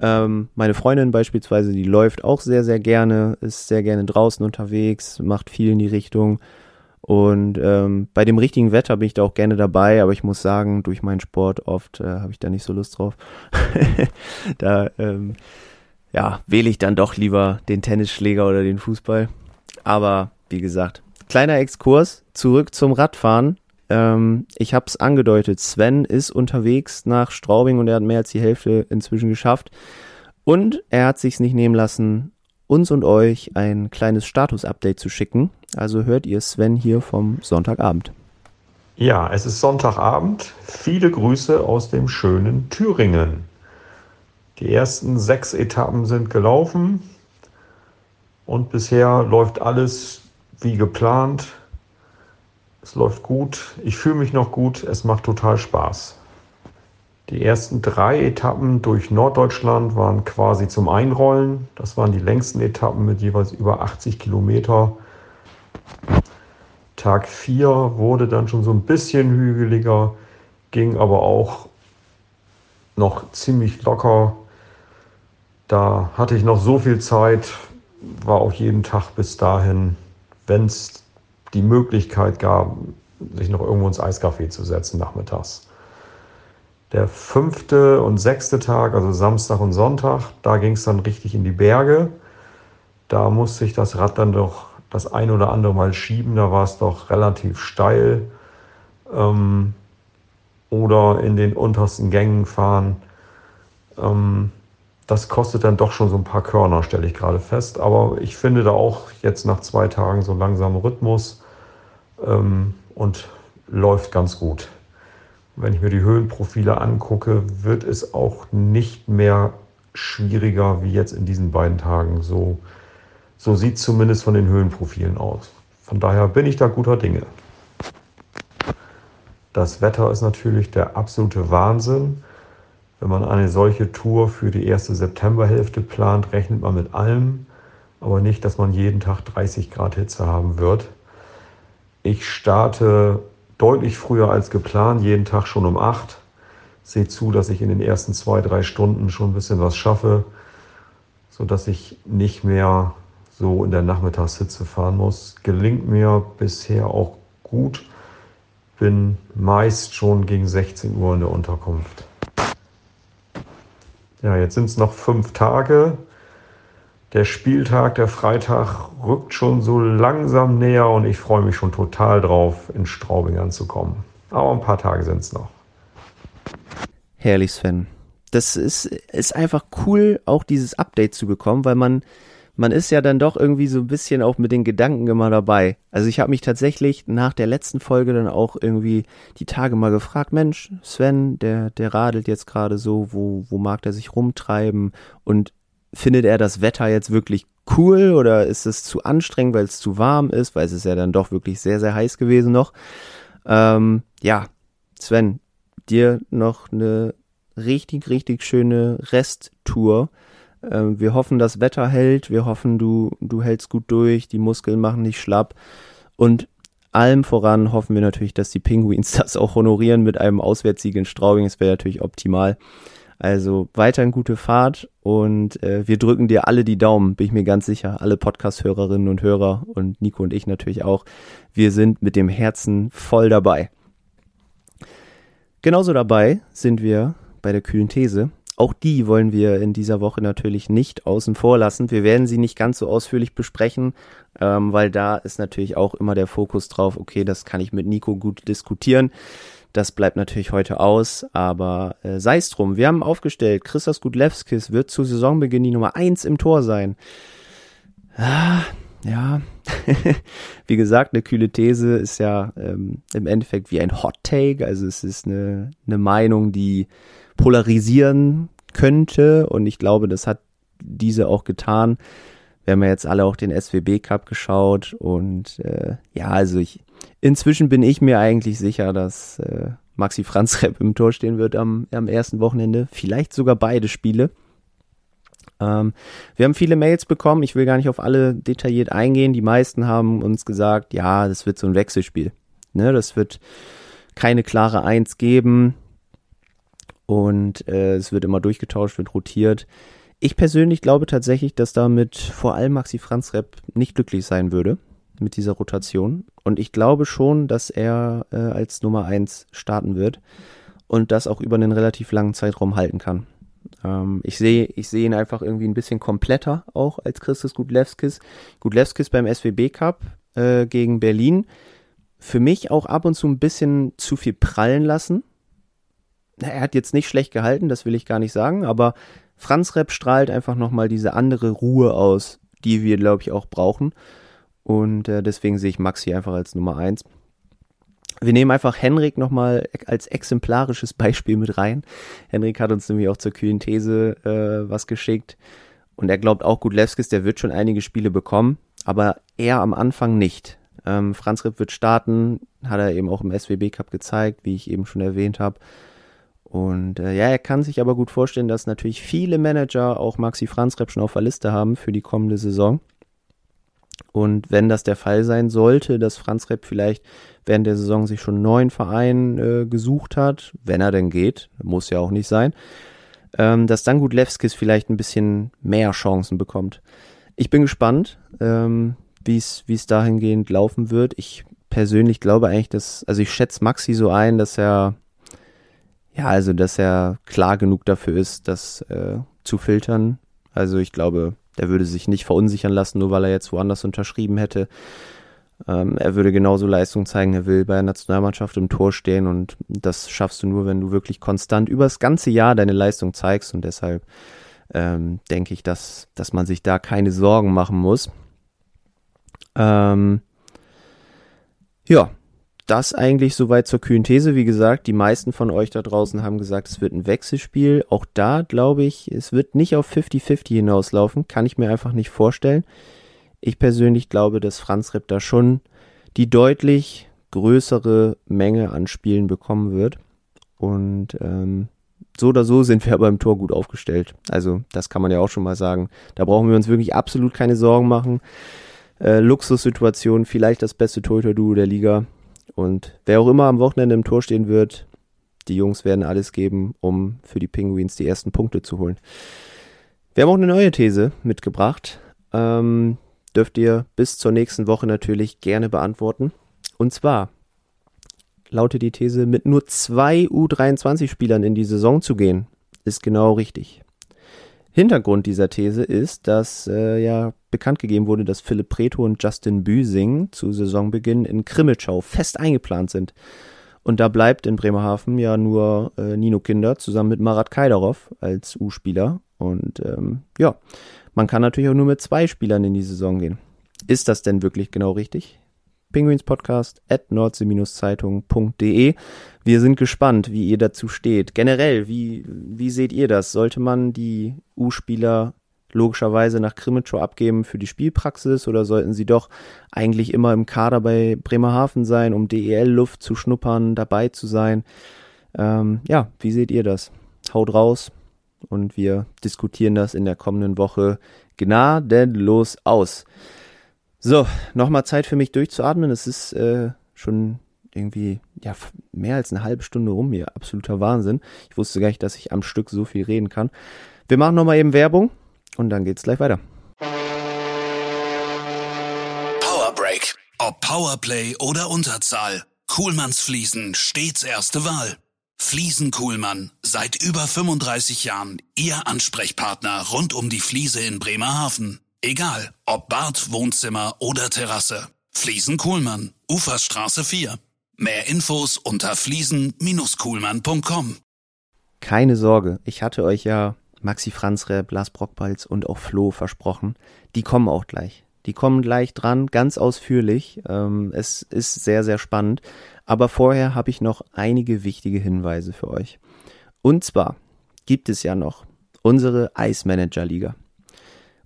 Speaker 1: Ähm, meine Freundin beispielsweise, die läuft auch sehr, sehr gerne, ist sehr gerne draußen unterwegs, macht viel in die Richtung. Und ähm, bei dem richtigen Wetter bin ich da auch gerne dabei, aber ich muss sagen, durch meinen Sport oft äh, habe ich da nicht so Lust drauf. <laughs> da ähm, ja, wähle ich dann doch lieber den Tennisschläger oder den Fußball. Aber wie gesagt, kleiner Exkurs zurück zum Radfahren. Ähm, ich habe es angedeutet, Sven ist unterwegs nach Straubing und er hat mehr als die Hälfte inzwischen geschafft. Und er hat sich's nicht nehmen lassen, uns und euch ein kleines Status-Update zu schicken. Also hört ihr Sven hier vom Sonntagabend.
Speaker 4: Ja, es ist Sonntagabend. Viele Grüße aus dem schönen Thüringen. Die ersten sechs Etappen sind gelaufen und bisher läuft alles wie geplant. Es läuft gut, ich fühle mich noch gut, es macht total Spaß. Die ersten drei Etappen durch Norddeutschland waren quasi zum Einrollen. Das waren die längsten Etappen mit jeweils über 80 Kilometer. Tag 4 wurde dann schon so ein bisschen hügeliger, ging aber auch noch ziemlich locker da hatte ich noch so viel Zeit, war auch jeden Tag bis dahin, wenn es die Möglichkeit gab, sich noch irgendwo ins Eiscafé zu setzen nachmittags. Der fünfte und sechste Tag, also Samstag und Sonntag, da ging es dann richtig in die Berge. Da musste ich das Rad dann doch das ein oder andere Mal schieben, da war es doch relativ steil. Ähm, oder in den untersten Gängen fahren. Ähm, das kostet dann doch schon so ein paar Körner, stelle ich gerade fest. Aber ich finde da auch jetzt nach zwei Tagen so langsam Rhythmus ähm, und läuft ganz gut. Wenn ich mir die Höhenprofile angucke, wird es auch nicht mehr schwieriger wie jetzt in diesen beiden Tagen. So, so sieht es zumindest von den Höhenprofilen aus. Von daher bin ich da guter Dinge. Das Wetter ist natürlich der absolute Wahnsinn. Wenn man eine solche Tour für die erste Septemberhälfte plant, rechnet man mit allem, aber nicht, dass man jeden Tag 30 Grad Hitze haben wird. Ich starte deutlich früher als geplant, jeden Tag schon um 8. Sehe zu, dass ich in den ersten zwei, drei Stunden schon ein bisschen was schaffe, sodass ich nicht mehr so in der Nachmittagshitze fahren muss. Gelingt mir bisher auch gut. Bin meist schon gegen 16 Uhr in der Unterkunft. Ja, jetzt sind es noch fünf Tage. Der Spieltag, der Freitag, rückt schon so langsam näher und ich freue mich schon total drauf, in Straubing anzukommen. Aber ein paar Tage sind es noch.
Speaker 1: Herrlich, Sven. Das ist, ist einfach cool, auch dieses Update zu bekommen, weil man man ist ja dann doch irgendwie so ein bisschen auch mit den Gedanken immer dabei. Also ich habe mich tatsächlich nach der letzten Folge dann auch irgendwie die Tage mal gefragt, Mensch, Sven, der, der radelt jetzt gerade so, wo, wo mag der sich rumtreiben und findet er das Wetter jetzt wirklich cool oder ist es zu anstrengend, weil es zu warm ist, weil es ist ja dann doch wirklich sehr, sehr heiß gewesen noch. Ähm, ja, Sven, dir noch eine richtig, richtig schöne Resttour ähm, wir hoffen, das Wetter hält. Wir hoffen, du, du hältst gut durch. Die Muskeln machen nicht schlapp. Und allem voran hoffen wir natürlich, dass die Penguins <laughs> das auch honorieren mit einem Auswärtssieg in Straubing. Das wäre natürlich optimal. Also weiterhin gute Fahrt und äh, wir drücken dir alle die Daumen, bin ich mir ganz sicher. Alle Podcast-Hörerinnen und Hörer und Nico und ich natürlich auch. Wir sind mit dem Herzen voll dabei. Genauso dabei sind wir bei der kühlen These. Auch die wollen wir in dieser Woche natürlich nicht außen vor lassen. Wir werden sie nicht ganz so ausführlich besprechen, ähm, weil da ist natürlich auch immer der Fokus drauf, okay, das kann ich mit Nico gut diskutieren. Das bleibt natürlich heute aus, aber äh, sei es drum. Wir haben aufgestellt, Christos Gudlewskis wird zu Saisonbeginn die Nummer eins im Tor sein. Ah, ja, <laughs> wie gesagt, eine kühle These ist ja ähm, im Endeffekt wie ein Hot Take. Also es ist eine, eine Meinung, die polarisieren könnte. Und ich glaube, das hat diese auch getan. Wir haben ja jetzt alle auch den SWB Cup geschaut. Und äh, ja, also ich inzwischen bin ich mir eigentlich sicher, dass äh, Maxi Franz <laughs> Repp im Tor stehen wird am, am ersten Wochenende. Vielleicht sogar beide Spiele. Ähm, wir haben viele Mails bekommen. Ich will gar nicht auf alle detailliert eingehen. Die meisten haben uns gesagt, ja, das wird so ein Wechselspiel. Ne, das wird keine klare Eins geben und äh, es wird immer durchgetauscht, wird rotiert. Ich persönlich glaube tatsächlich, dass damit vor allem Maxi Franz Repp nicht glücklich sein würde mit dieser Rotation. Und ich glaube schon, dass er äh, als Nummer 1 starten wird und das auch über einen relativ langen Zeitraum halten kann. Ähm, ich sehe ich sehe ihn einfach irgendwie ein bisschen kompletter auch als Christus Gudlewskis. Gudlewskis beim SWB Cup äh, gegen Berlin. Für mich auch ab und zu ein bisschen zu viel prallen lassen er hat jetzt nicht schlecht gehalten, das will ich gar nicht sagen, aber Franz Repp strahlt einfach nochmal diese andere Ruhe aus, die wir, glaube ich, auch brauchen. Und äh, deswegen sehe ich Maxi einfach als Nummer eins. Wir nehmen einfach Henrik nochmal als exemplarisches Beispiel mit rein. Henrik hat uns nämlich auch zur kühlen These äh, was geschickt. Und er glaubt auch, Gudlewskis, der wird schon einige Spiele bekommen, aber er am Anfang nicht. Ähm, Franz Ripp wird starten, hat er eben auch im SWB Cup gezeigt, wie ich eben schon erwähnt habe. Und äh, ja, er kann sich aber gut vorstellen, dass natürlich viele Manager auch Maxi Franzrep schon auf der Liste haben für die kommende Saison. Und wenn das der Fall sein sollte, dass Franz Repp vielleicht während der Saison sich schon einen neuen Verein äh, gesucht hat, wenn er denn geht, muss ja auch nicht sein, ähm, dass dann Gudlewskis vielleicht ein bisschen mehr Chancen bekommt. Ich bin gespannt, ähm, wie es dahingehend laufen wird. Ich persönlich glaube eigentlich, dass, also ich schätze Maxi so ein, dass er ja, also dass er klar genug dafür ist, das äh, zu filtern. Also ich glaube, der würde sich nicht verunsichern lassen, nur weil er jetzt woanders unterschrieben hätte. Ähm, er würde genauso Leistung zeigen, er will bei der Nationalmannschaft im Tor stehen und das schaffst du nur, wenn du wirklich konstant über das ganze Jahr deine Leistung zeigst und deshalb ähm, denke ich, dass, dass man sich da keine Sorgen machen muss. Ähm, ja, das eigentlich soweit zur kühlen These. Wie gesagt, die meisten von euch da draußen haben gesagt, es wird ein Wechselspiel. Auch da glaube ich, es wird nicht auf 50-50 hinauslaufen. Kann ich mir einfach nicht vorstellen. Ich persönlich glaube, dass Franz Ripp da schon die deutlich größere Menge an Spielen bekommen wird. Und ähm, so oder so sind wir <laughs> beim Tor gut aufgestellt. Also das kann man ja auch schon mal sagen. Da brauchen wir uns wirklich absolut keine Sorgen machen. Äh, Luxussituation, vielleicht das beste Torhüter-Duo der Liga. Und wer auch immer am Wochenende im Tor stehen wird, die Jungs werden alles geben, um für die Penguins die ersten Punkte zu holen. Wir haben auch eine neue These mitgebracht. Ähm, dürft ihr bis zur nächsten Woche natürlich gerne beantworten. Und zwar lautet die These, mit nur zwei U23-Spielern in die Saison zu gehen, ist genau richtig. Hintergrund dieser These ist, dass äh, ja bekannt gegeben wurde, dass Philipp Preto und Justin Büsing zu Saisonbeginn in Krimmelschau fest eingeplant sind. Und da bleibt in Bremerhaven ja nur äh, Nino Kinder zusammen mit Marat Kaidarov als U-Spieler. Und ähm, ja, man kann natürlich auch nur mit zwei Spielern in die Saison gehen. Ist das denn wirklich genau richtig? Penguins Podcast at nordsee-zeitung.de. Wir sind gespannt, wie ihr dazu steht. Generell, wie, wie seht ihr das? Sollte man die U-Spieler logischerweise nach Krimitschau abgeben für die Spielpraxis oder sollten sie doch eigentlich immer im Kader bei Bremerhaven sein, um DEL-Luft zu schnuppern, dabei zu sein? Ähm, ja, wie seht ihr das? Haut raus und wir diskutieren das in der kommenden Woche gnadenlos aus. So, nochmal Zeit für mich durchzuatmen. Es ist äh, schon irgendwie ja mehr als eine halbe Stunde rum hier. Absoluter Wahnsinn. Ich wusste gar nicht, dass ich am Stück so viel reden kann. Wir machen nochmal eben Werbung und dann geht's gleich weiter.
Speaker 2: Power Break. Ob Powerplay oder Unterzahl. Kuhlmanns Fliesen stets erste Wahl. Fliesen Kuhlmann. Seit über 35 Jahren Ihr Ansprechpartner rund um die Fliese in Bremerhaven. Egal, ob Bad, Wohnzimmer oder Terrasse. Fliesen Kuhlmann. Uferstraße 4. Mehr Infos unter fliesen-kuhlmann.com.
Speaker 1: Keine Sorge, ich hatte euch ja Maxi Franzre, Blas Brockbalz und auch Flo versprochen. Die kommen auch gleich. Die kommen gleich dran, ganz ausführlich. Ähm, es ist sehr, sehr spannend. Aber vorher habe ich noch einige wichtige Hinweise für euch. Und zwar gibt es ja noch unsere Ice Manager Liga.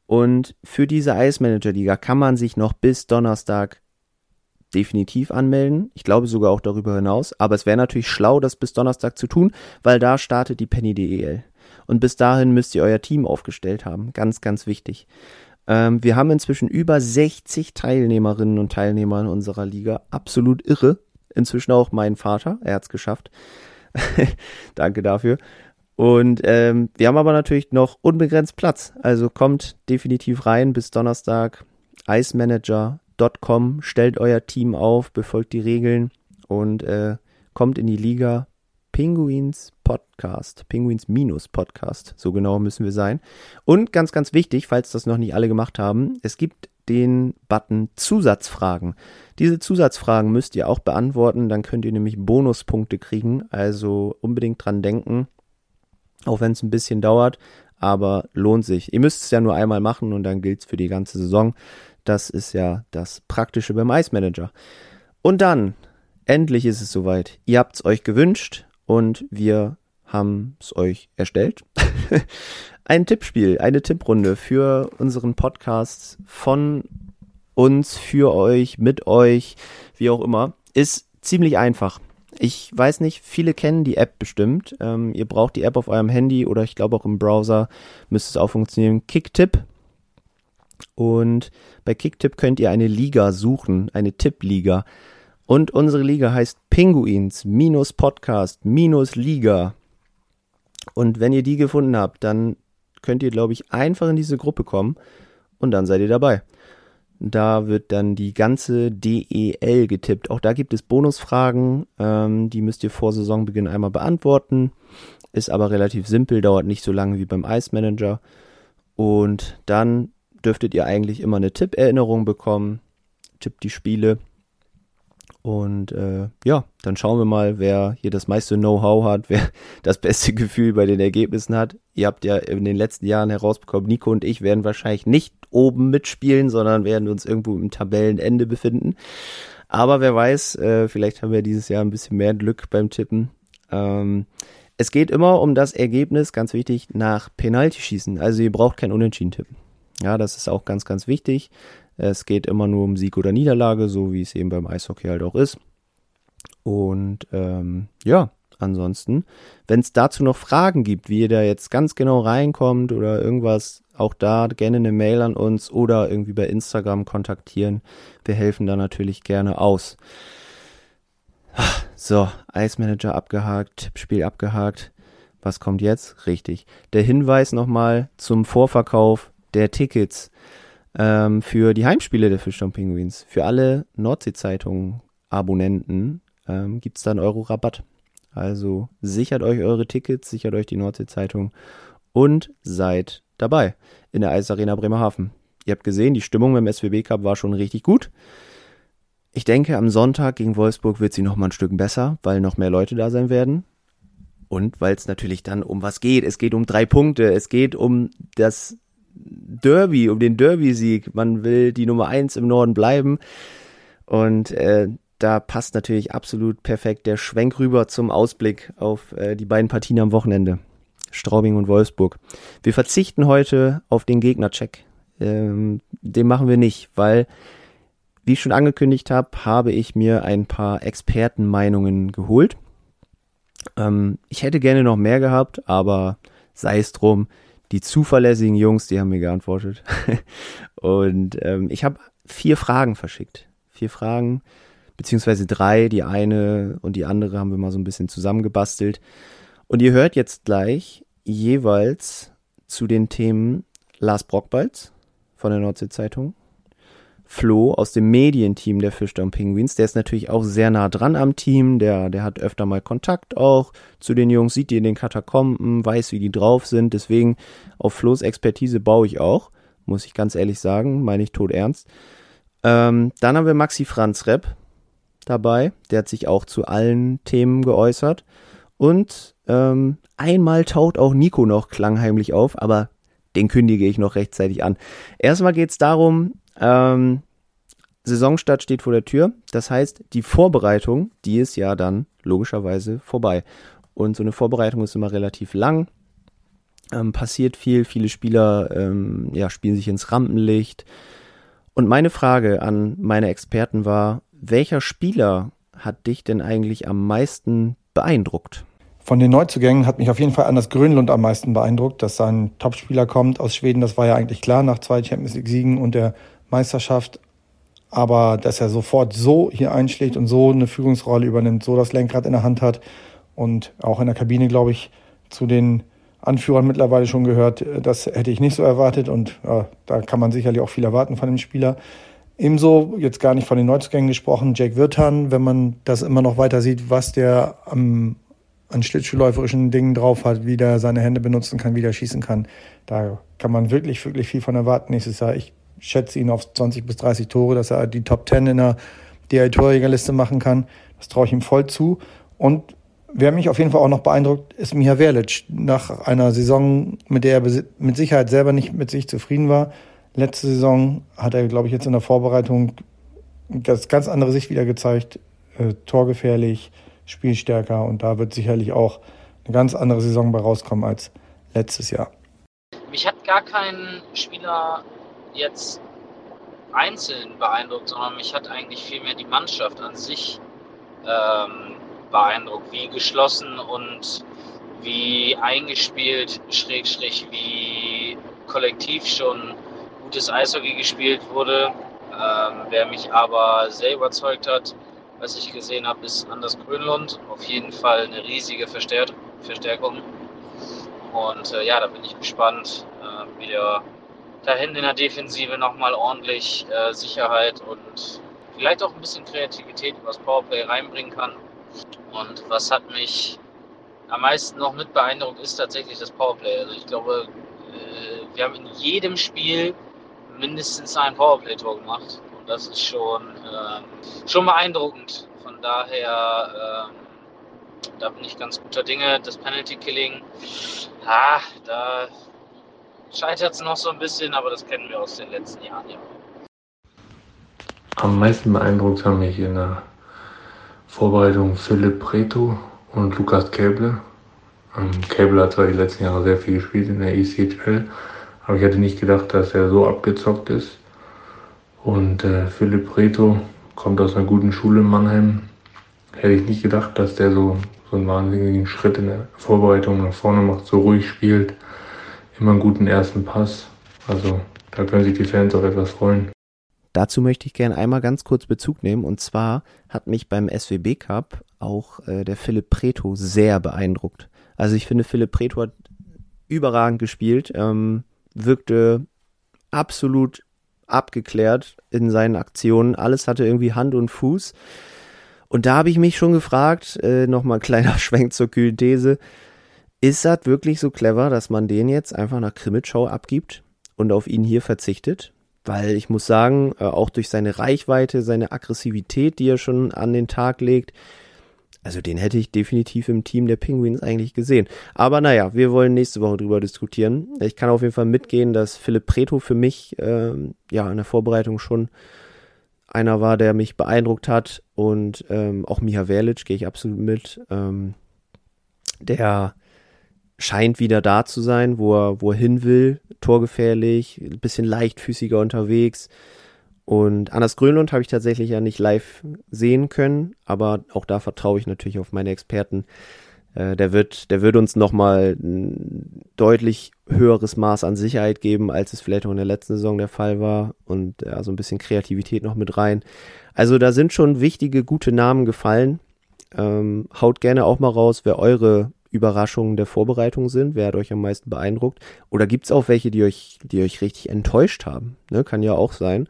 Speaker 1: Und für diese Ice Manager Liga kann man sich noch bis Donnerstag definitiv anmelden. Ich glaube sogar auch darüber hinaus. Aber es wäre natürlich schlau, das bis Donnerstag zu tun, weil da startet die Penny DEL. Und bis dahin müsst ihr euer Team aufgestellt haben. Ganz, ganz wichtig. Ähm, wir haben inzwischen über 60 Teilnehmerinnen und Teilnehmer in unserer Liga. Absolut irre. Inzwischen auch mein Vater. Er hat es geschafft. <laughs> Danke dafür. Und ähm, wir haben aber natürlich noch unbegrenzt Platz. Also kommt definitiv rein bis Donnerstag. Icemanager.com. Stellt euer Team auf, befolgt die Regeln und äh, kommt in die Liga. Penguins Podcast, Penguins Minus Podcast, so genau müssen wir sein. Und ganz, ganz wichtig, falls das noch nicht alle gemacht haben, es gibt den Button Zusatzfragen. Diese Zusatzfragen müsst ihr auch beantworten, dann könnt ihr nämlich Bonuspunkte kriegen, also unbedingt dran denken, auch wenn es ein bisschen dauert, aber lohnt sich. Ihr müsst es ja nur einmal machen und dann gilt es für die ganze Saison. Das ist ja das Praktische beim Ice Manager. Und dann, endlich ist es soweit. Ihr habt es euch gewünscht, und wir haben es euch erstellt. <laughs> Ein Tippspiel, eine Tipprunde für unseren Podcast von uns, für euch, mit euch, wie auch immer, ist ziemlich einfach. Ich weiß nicht, viele kennen die App bestimmt. Ähm, ihr braucht die App auf eurem Handy oder ich glaube auch im Browser müsste es auch funktionieren. Kicktip. Und bei Kicktip könnt ihr eine Liga suchen, eine Tippliga. Und unsere Liga heißt Pinguins minus Podcast minus Liga. Und wenn ihr die gefunden habt, dann könnt ihr, glaube ich, einfach in diese Gruppe kommen und dann seid ihr dabei. Da wird dann die ganze DEL getippt. Auch da gibt es Bonusfragen, ähm, die müsst ihr vor Saisonbeginn einmal beantworten. Ist aber relativ simpel, dauert nicht so lange wie beim Ice Manager. Und dann dürftet ihr eigentlich immer eine Tipperinnerung bekommen. Tippt die Spiele und äh, ja, dann schauen wir mal, wer hier das meiste Know-how hat, wer <laughs> das beste Gefühl bei den Ergebnissen hat. Ihr habt ja in den letzten Jahren herausbekommen, Nico und ich werden wahrscheinlich nicht oben mitspielen, sondern werden uns irgendwo im Tabellenende befinden. Aber wer weiß, äh, vielleicht haben wir dieses Jahr ein bisschen mehr Glück beim Tippen. Ähm, es geht immer um das Ergebnis, ganz wichtig, nach Penalty-Schießen. Also ihr braucht kein Unentschieden tippen. Ja, das ist auch ganz, ganz wichtig. Es geht immer nur um Sieg oder Niederlage, so wie es eben beim Eishockey halt auch ist. Und ähm, ja, ansonsten, wenn es dazu noch Fragen gibt, wie ihr da jetzt ganz genau reinkommt oder irgendwas, auch da gerne eine Mail an uns oder irgendwie bei Instagram kontaktieren. Wir helfen da natürlich gerne aus. So, Eismanager abgehakt, Tippspiel abgehakt. Was kommt jetzt? Richtig. Der Hinweis nochmal zum Vorverkauf der Tickets. Ähm, für die Heimspiele der Fischtown Penguins. Für alle Nordsee-Zeitung-Abonnenten ähm, gibt es dann Euro Rabatt. Also sichert euch eure Tickets, sichert euch die Nordsee-Zeitung und seid dabei in der Eisarena Bremerhaven. Ihr habt gesehen, die Stimmung beim SWB Cup war schon richtig gut. Ich denke, am Sonntag gegen Wolfsburg wird sie noch mal ein Stück besser, weil noch mehr Leute da sein werden. Und weil es natürlich dann um was geht. Es geht um drei Punkte. Es geht um das Derby, um den Derby-Sieg. Man will die Nummer eins im Norden bleiben. Und äh, da passt natürlich absolut perfekt der Schwenk rüber zum Ausblick auf äh, die beiden Partien am Wochenende. Straubing und Wolfsburg. Wir verzichten heute auf den Gegnercheck. Ähm, den machen wir nicht, weil, wie ich schon angekündigt habe, habe ich mir ein paar Expertenmeinungen geholt. Ähm, ich hätte gerne noch mehr gehabt, aber sei es drum. Die zuverlässigen Jungs, die haben mir geantwortet. <laughs> und ähm, ich habe vier Fragen verschickt. Vier Fragen, beziehungsweise drei. Die eine und die andere haben wir mal so ein bisschen zusammengebastelt. Und ihr hört jetzt gleich jeweils zu den Themen Lars Brockbalz von der Nordsee-Zeitung, Flo aus dem Medienteam der Fischdown Penguins. Der ist natürlich auch sehr nah dran am Team. Der, der hat öfter mal Kontakt auch zu den Jungs, sieht die in den Katakomben, weiß, wie die drauf sind. Deswegen auf Flo's Expertise baue ich auch, muss ich ganz ehrlich sagen, meine ich tot ernst. Ähm, dann haben wir Maxi Franz Repp dabei. Der hat sich auch zu allen Themen geäußert. Und ähm, einmal taucht auch Nico noch klangheimlich auf, aber den kündige ich noch rechtzeitig an. Erstmal geht es darum, ähm, Saisonstart steht vor der Tür. Das heißt, die Vorbereitung, die ist ja dann logischerweise vorbei. Und so eine Vorbereitung ist immer relativ lang. Ähm, passiert viel, viele Spieler ähm, ja, spielen sich ins Rampenlicht. Und meine Frage an meine Experten war, welcher Spieler hat dich denn eigentlich am meisten beeindruckt?
Speaker 5: Von den Neuzugängen hat mich auf jeden Fall Anders Grönlund am meisten beeindruckt, dass sein Topspieler kommt aus Schweden. Das war ja eigentlich klar nach zwei Champions League Siegen und der Meisterschaft. Aber dass er sofort so hier einschlägt und so eine Führungsrolle übernimmt, so das Lenkrad in der Hand hat und auch in der Kabine, glaube ich, zu den Anführern mittlerweile schon gehört, das hätte ich nicht so erwartet und ja, da kann man sicherlich auch viel erwarten von dem Spieler. Ebenso, jetzt gar nicht von den Neuzugängen gesprochen, Jake Wirtan, wenn man das immer noch weiter sieht, was der am an schlittschuhläuferischen Dingen drauf hat, wie der seine Hände benutzen kann, wie der schießen kann. Da kann man wirklich, wirklich viel von erwarten nächstes Jahr. Ich schätze ihn auf 20 bis 30 Tore, dass er die Top 10 in der DL-Torjägerliste machen kann. Das traue ich ihm voll zu. Und wer mich auf jeden Fall auch noch beeindruckt, ist Miha Verlic. Nach einer Saison, mit der er mit Sicherheit selber nicht mit sich zufrieden war. Letzte Saison hat er, glaube ich, jetzt in der Vorbereitung das ganz andere Sicht wieder gezeigt. Äh, torgefährlich, spielstärker und da wird sicherlich auch eine ganz andere Saison bei rauskommen als letztes Jahr.
Speaker 6: Mich hat gar kein Spieler jetzt einzeln beeindruckt, sondern mich hat eigentlich vielmehr die Mannschaft an sich ähm, beeindruckt, wie geschlossen und wie eingespielt, schräg, schräg, wie kollektiv schon gutes Eishockey gespielt wurde. Ähm, wer mich aber sehr überzeugt hat, was ich gesehen habe, ist Anders Grönlund. Auf jeden Fall eine riesige Verstär Verstärkung. Und äh, ja, da bin ich gespannt, äh, wie der da hinten in der Defensive nochmal ordentlich äh, Sicherheit und vielleicht auch ein bisschen Kreativität übers Powerplay reinbringen kann. Und was hat mich am meisten noch mit beeindruckt, ist tatsächlich das Powerplay. Also ich glaube, äh, wir haben in jedem Spiel mindestens ein Powerplay-Tor gemacht das ist schon, äh, schon beeindruckend. Von daher, äh, da bin ich ganz guter Dinge. Das Penalty Killing, ah, da scheitert es noch so ein bisschen, aber das kennen wir aus den letzten Jahren ja.
Speaker 7: Am meisten beeindruckt haben mich in der Vorbereitung Philipp Preto und Lukas Käble. Ähm, Käble hat zwar die letzten Jahre sehr viel gespielt in der ECHL, aber ich hätte nicht gedacht, dass er so abgezockt ist. Und äh, Philipp Reto kommt aus einer guten Schule in Mannheim. Hätte ich nicht gedacht, dass der so, so einen wahnsinnigen Schritt in der Vorbereitung nach vorne macht, so ruhig spielt, immer einen guten ersten Pass. Also da können sich die Fans auch etwas freuen.
Speaker 1: Dazu möchte ich gerne einmal ganz kurz Bezug nehmen. Und zwar hat mich beim SWB Cup auch äh, der Philipp Preto sehr beeindruckt. Also ich finde, Philipp Preto hat überragend gespielt, ähm, wirkte absolut abgeklärt in seinen Aktionen. Alles hatte irgendwie Hand und Fuß. Und da habe ich mich schon gefragt, äh, nochmal kleiner <laughs> Schwenk zur kühlen These, ist das wirklich so clever, dass man den jetzt einfach nach Krimitschau abgibt und auf ihn hier verzichtet? Weil ich muss sagen, äh, auch durch seine Reichweite, seine Aggressivität, die er schon an den Tag legt, also den hätte ich definitiv im Team der Penguins eigentlich gesehen. Aber naja, wir wollen nächste Woche drüber diskutieren. Ich kann auf jeden Fall mitgehen, dass Philipp Preto für mich ähm, ja in der Vorbereitung schon einer war, der mich beeindruckt hat. Und ähm, auch Miha Verlic gehe ich absolut mit. Ähm, der scheint wieder da zu sein, wo er, wo er hin will. Torgefährlich, ein bisschen leichtfüßiger unterwegs. Und Anders Grönlund habe ich tatsächlich ja nicht live sehen können, aber auch da vertraue ich natürlich auf meine Experten. Äh, der wird, der wird uns nochmal ein deutlich höheres Maß an Sicherheit geben, als es vielleicht auch in der letzten Saison der Fall war und ja, so ein bisschen Kreativität noch mit rein. Also da sind schon wichtige, gute Namen gefallen. Ähm, haut gerne auch mal raus, wer eure Überraschungen der Vorbereitung sind, wer hat euch am meisten beeindruckt. Oder gibt es auch welche, die euch, die euch richtig enttäuscht haben? Ne, kann ja auch sein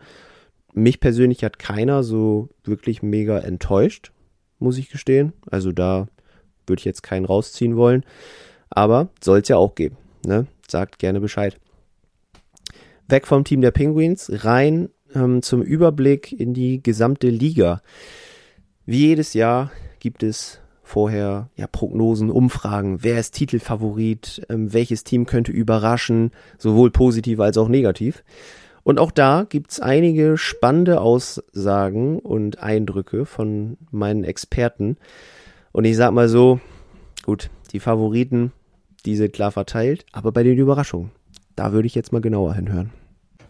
Speaker 1: mich persönlich hat keiner so wirklich mega enttäuscht, muss ich gestehen. Also da würde ich jetzt keinen rausziehen wollen. Aber soll es ja auch geben. Ne? Sagt gerne Bescheid. Weg vom Team der Penguins, rein ähm, zum Überblick in die gesamte Liga. Wie jedes Jahr gibt es vorher ja Prognosen, Umfragen, wer ist Titelfavorit, ähm, welches Team könnte überraschen, sowohl positiv als auch negativ. Und auch da gibt's einige spannende Aussagen und Eindrücke von meinen Experten. Und ich sag mal so, gut, die Favoriten, die sind klar verteilt, aber bei den Überraschungen, da würde ich jetzt mal genauer hinhören.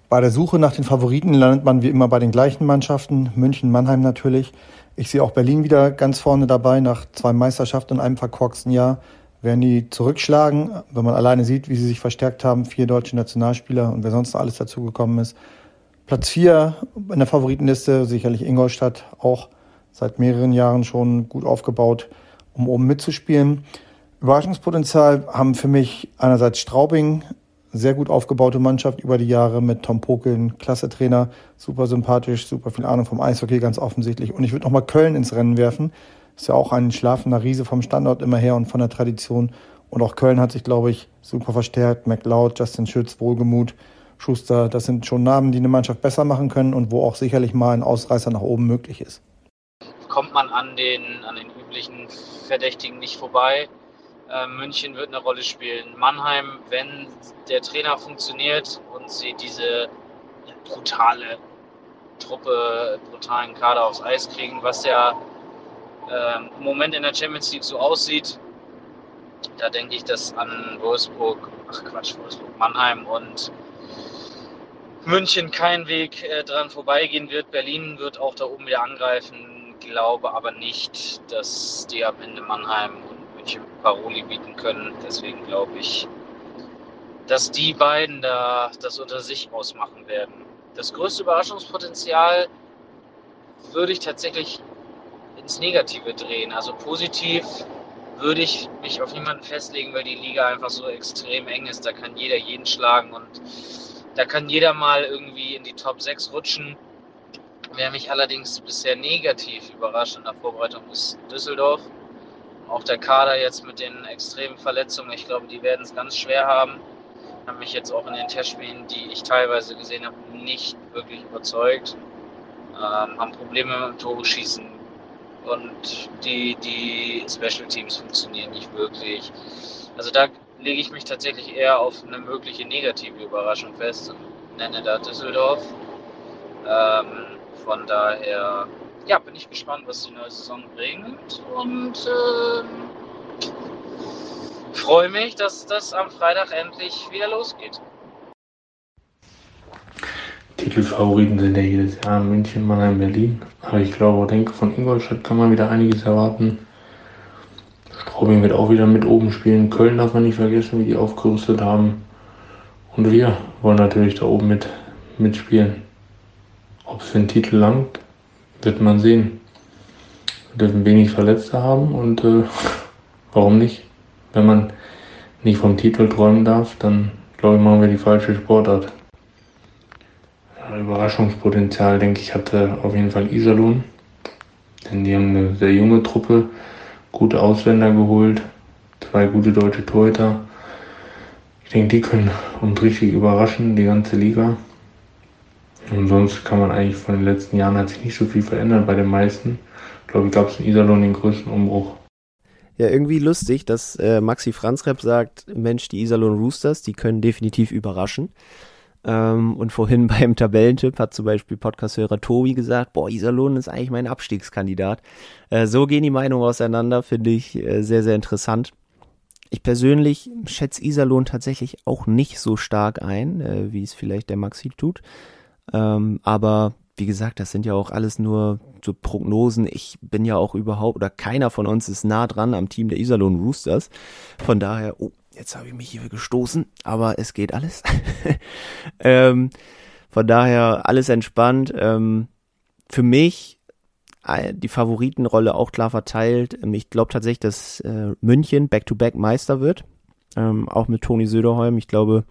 Speaker 5: Bei der Suche nach den Favoriten landet man wie immer bei den gleichen Mannschaften, München, Mannheim natürlich. Ich sehe auch Berlin wieder ganz vorne dabei nach zwei Meisterschaften und einem verkorksten Jahr werden die zurückschlagen, wenn man alleine sieht, wie sie sich verstärkt haben, vier deutsche Nationalspieler und wer sonst noch alles dazugekommen ist. Platz vier in der Favoritenliste, sicherlich Ingolstadt, auch seit mehreren Jahren schon gut aufgebaut, um oben mitzuspielen. Überraschungspotenzial haben für mich einerseits Straubing, sehr gut aufgebaute Mannschaft über die Jahre mit Tom Pokeln, klasse Trainer, super sympathisch, super viel Ahnung vom Eishockey, ganz offensichtlich. Und ich würde nochmal Köln ins Rennen werfen, ist ja auch ein schlafender Riese vom Standort immer her und von der Tradition. Und auch Köln hat sich, glaube ich, super verstärkt. McLeod, Justin Schütz, Wohlgemut, Schuster, das sind schon Namen, die eine Mannschaft besser machen können und wo auch sicherlich mal ein Ausreißer nach oben möglich ist.
Speaker 6: Kommt man an den, an den üblichen Verdächtigen nicht vorbei. Äh, München wird eine Rolle spielen. Mannheim, wenn der Trainer funktioniert und sie diese brutale Truppe, brutalen Kader aufs Eis kriegen, was ja ähm, im Moment in der Champions League so aussieht, da denke ich, dass an Wolfsburg, ach Quatsch, Wolfsburg, Mannheim und München kein Weg äh, dran vorbeigehen wird. Berlin wird auch da oben wieder angreifen, glaube aber nicht, dass die am Ende Mannheim München Paroli bieten können. Deswegen glaube ich, dass die beiden da das unter sich ausmachen werden. Das größte Überraschungspotenzial würde ich tatsächlich ins Negative drehen. Also positiv würde ich mich auf niemanden festlegen, weil die Liga einfach so extrem eng ist. Da kann jeder jeden schlagen und da kann jeder mal irgendwie in die Top 6 rutschen. Wer mich allerdings bisher negativ überrascht in der Vorbereitung ist Düsseldorf. Auch der Kader jetzt mit den extremen Verletzungen, ich glaube, die werden es ganz schwer haben. Haben mich jetzt auch in den Testspielen, die ich teilweise gesehen habe, nicht wirklich überzeugt. Ähm, haben Probleme mit dem Tore schießen, und die, die Special Teams funktionieren nicht wirklich. Also da lege ich mich tatsächlich eher auf eine mögliche negative Überraschung fest und nenne da Düsseldorf. Ähm, von daher ja, bin ich gespannt, was die neue Saison bringt und ähm, freue mich, dass das am Freitag endlich wieder losgeht.
Speaker 7: Titelfavoriten sind ja jedes Jahr München, Mannheim, Berlin. Aber ich glaube, denke, von Ingolstadt kann man wieder einiges erwarten. Straubing wird auch wieder mit oben spielen. Köln darf man nicht vergessen, wie die aufgerüstet haben. Und wir wollen natürlich da oben mit, mitspielen. Ob es für den Titel langt, wird man sehen. Wir dürfen wenig Verletzte haben und äh, <laughs> warum nicht? Wenn man nicht vom Titel träumen darf, dann glaube ich, machen wir die falsche Sportart. Überraschungspotenzial, denke ich, hatte auf jeden Fall Iserlohn. Denn die haben eine sehr junge Truppe, gute Ausländer geholt, zwei gute deutsche Torhüter. Ich denke, die können uns richtig überraschen, die ganze Liga. Und sonst kann man eigentlich von den letzten Jahren hat sich nicht so viel verändert bei den meisten. Ich glaube, gab es in Iserlohn den größten Umbruch.
Speaker 1: Ja, irgendwie lustig, dass äh, Maxi Franzrep sagt, Mensch, die Iserlohn Roosters, die können definitiv überraschen. Ähm, und vorhin <laughs> beim Tabellentipp hat zum Beispiel Podcast-Hörer Tobi gesagt, boah, Iserlohn ist eigentlich mein Abstiegskandidat. Äh, so gehen die Meinungen auseinander, finde ich äh, sehr, sehr interessant. Ich persönlich schätze Iserlohn tatsächlich auch nicht so stark ein, äh, wie es vielleicht der Maxi tut. Ähm, aber wie gesagt, das sind ja auch alles nur so Prognosen. Ich bin ja auch überhaupt, oder keiner von uns ist nah dran am Team der Iserlohn Roosters. Von daher, oh, jetzt habe ich mich hier gestoßen, aber es geht alles. <laughs> ähm, von daher alles entspannt. Ähm, für mich äh, die Favoritenrolle auch klar verteilt. Ich glaube tatsächlich, dass äh, München Back-to-Back -back Meister wird. Ähm, auch mit Toni Söderholm. Ich glaube,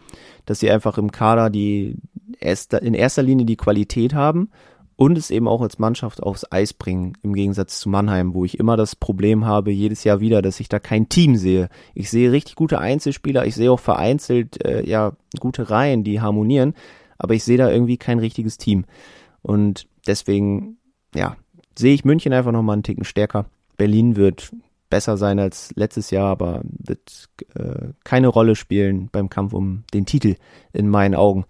Speaker 1: dass sie einfach im Kader die erster, in erster Linie die Qualität haben und es eben auch als Mannschaft aufs Eis bringen, im Gegensatz zu Mannheim, wo ich immer das Problem habe, jedes Jahr wieder, dass ich da kein Team sehe. Ich sehe richtig gute Einzelspieler, ich sehe auch vereinzelt äh, ja gute Reihen, die harmonieren, aber ich sehe da irgendwie kein richtiges Team. Und deswegen, ja, sehe ich München einfach nochmal einen Ticken stärker. Berlin wird besser sein als letztes Jahr, aber wird äh, keine Rolle spielen beim Kampf um den Titel in meinen Augen.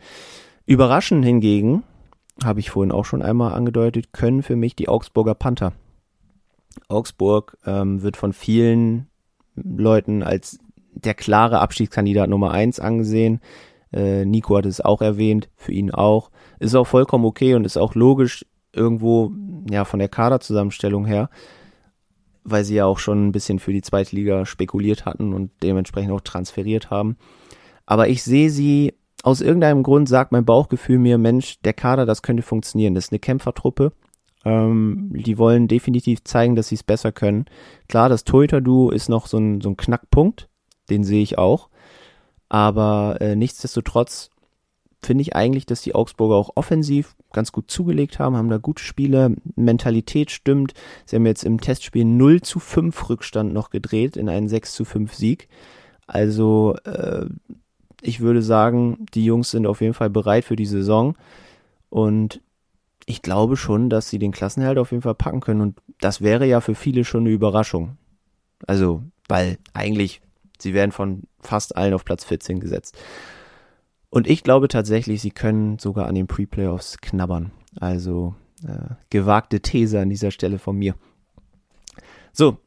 Speaker 1: Überraschend hingegen, habe ich vorhin auch schon einmal angedeutet, können für mich die Augsburger Panther. Augsburg ähm, wird von vielen Leuten als der klare Abstiegskandidat Nummer eins angesehen. Äh, Nico hat es auch erwähnt, für ihn auch. Ist auch vollkommen okay und ist auch logisch irgendwo, ja, von der Kaderzusammenstellung her, weil sie ja auch schon ein bisschen für die zweite Liga spekuliert hatten und dementsprechend auch transferiert haben. Aber ich sehe sie aus irgendeinem Grund sagt mein Bauchgefühl mir, Mensch, der Kader, das könnte funktionieren. Das ist eine Kämpfertruppe. Ähm, die wollen definitiv zeigen, dass sie es besser können. Klar, das Torhüter-Duo ist noch so ein, so ein Knackpunkt. Den sehe ich auch. Aber äh, nichtsdestotrotz finde ich eigentlich, dass die Augsburger auch offensiv ganz gut zugelegt haben, haben da gute Spiele, Mentalität stimmt. Sie haben jetzt im Testspiel 0 zu 5 Rückstand noch gedreht in einen 6 zu 5 Sieg. Also äh, ich würde sagen, die Jungs sind auf jeden Fall bereit für die Saison. Und ich glaube schon, dass sie den Klassenhalt auf jeden Fall packen können. Und das wäre ja für viele schon eine Überraschung. Also, weil eigentlich, sie werden von fast allen auf Platz 14 gesetzt. Und ich glaube tatsächlich, sie können sogar an den Pre-Playoffs knabbern. Also, äh, gewagte These an dieser Stelle von mir. So,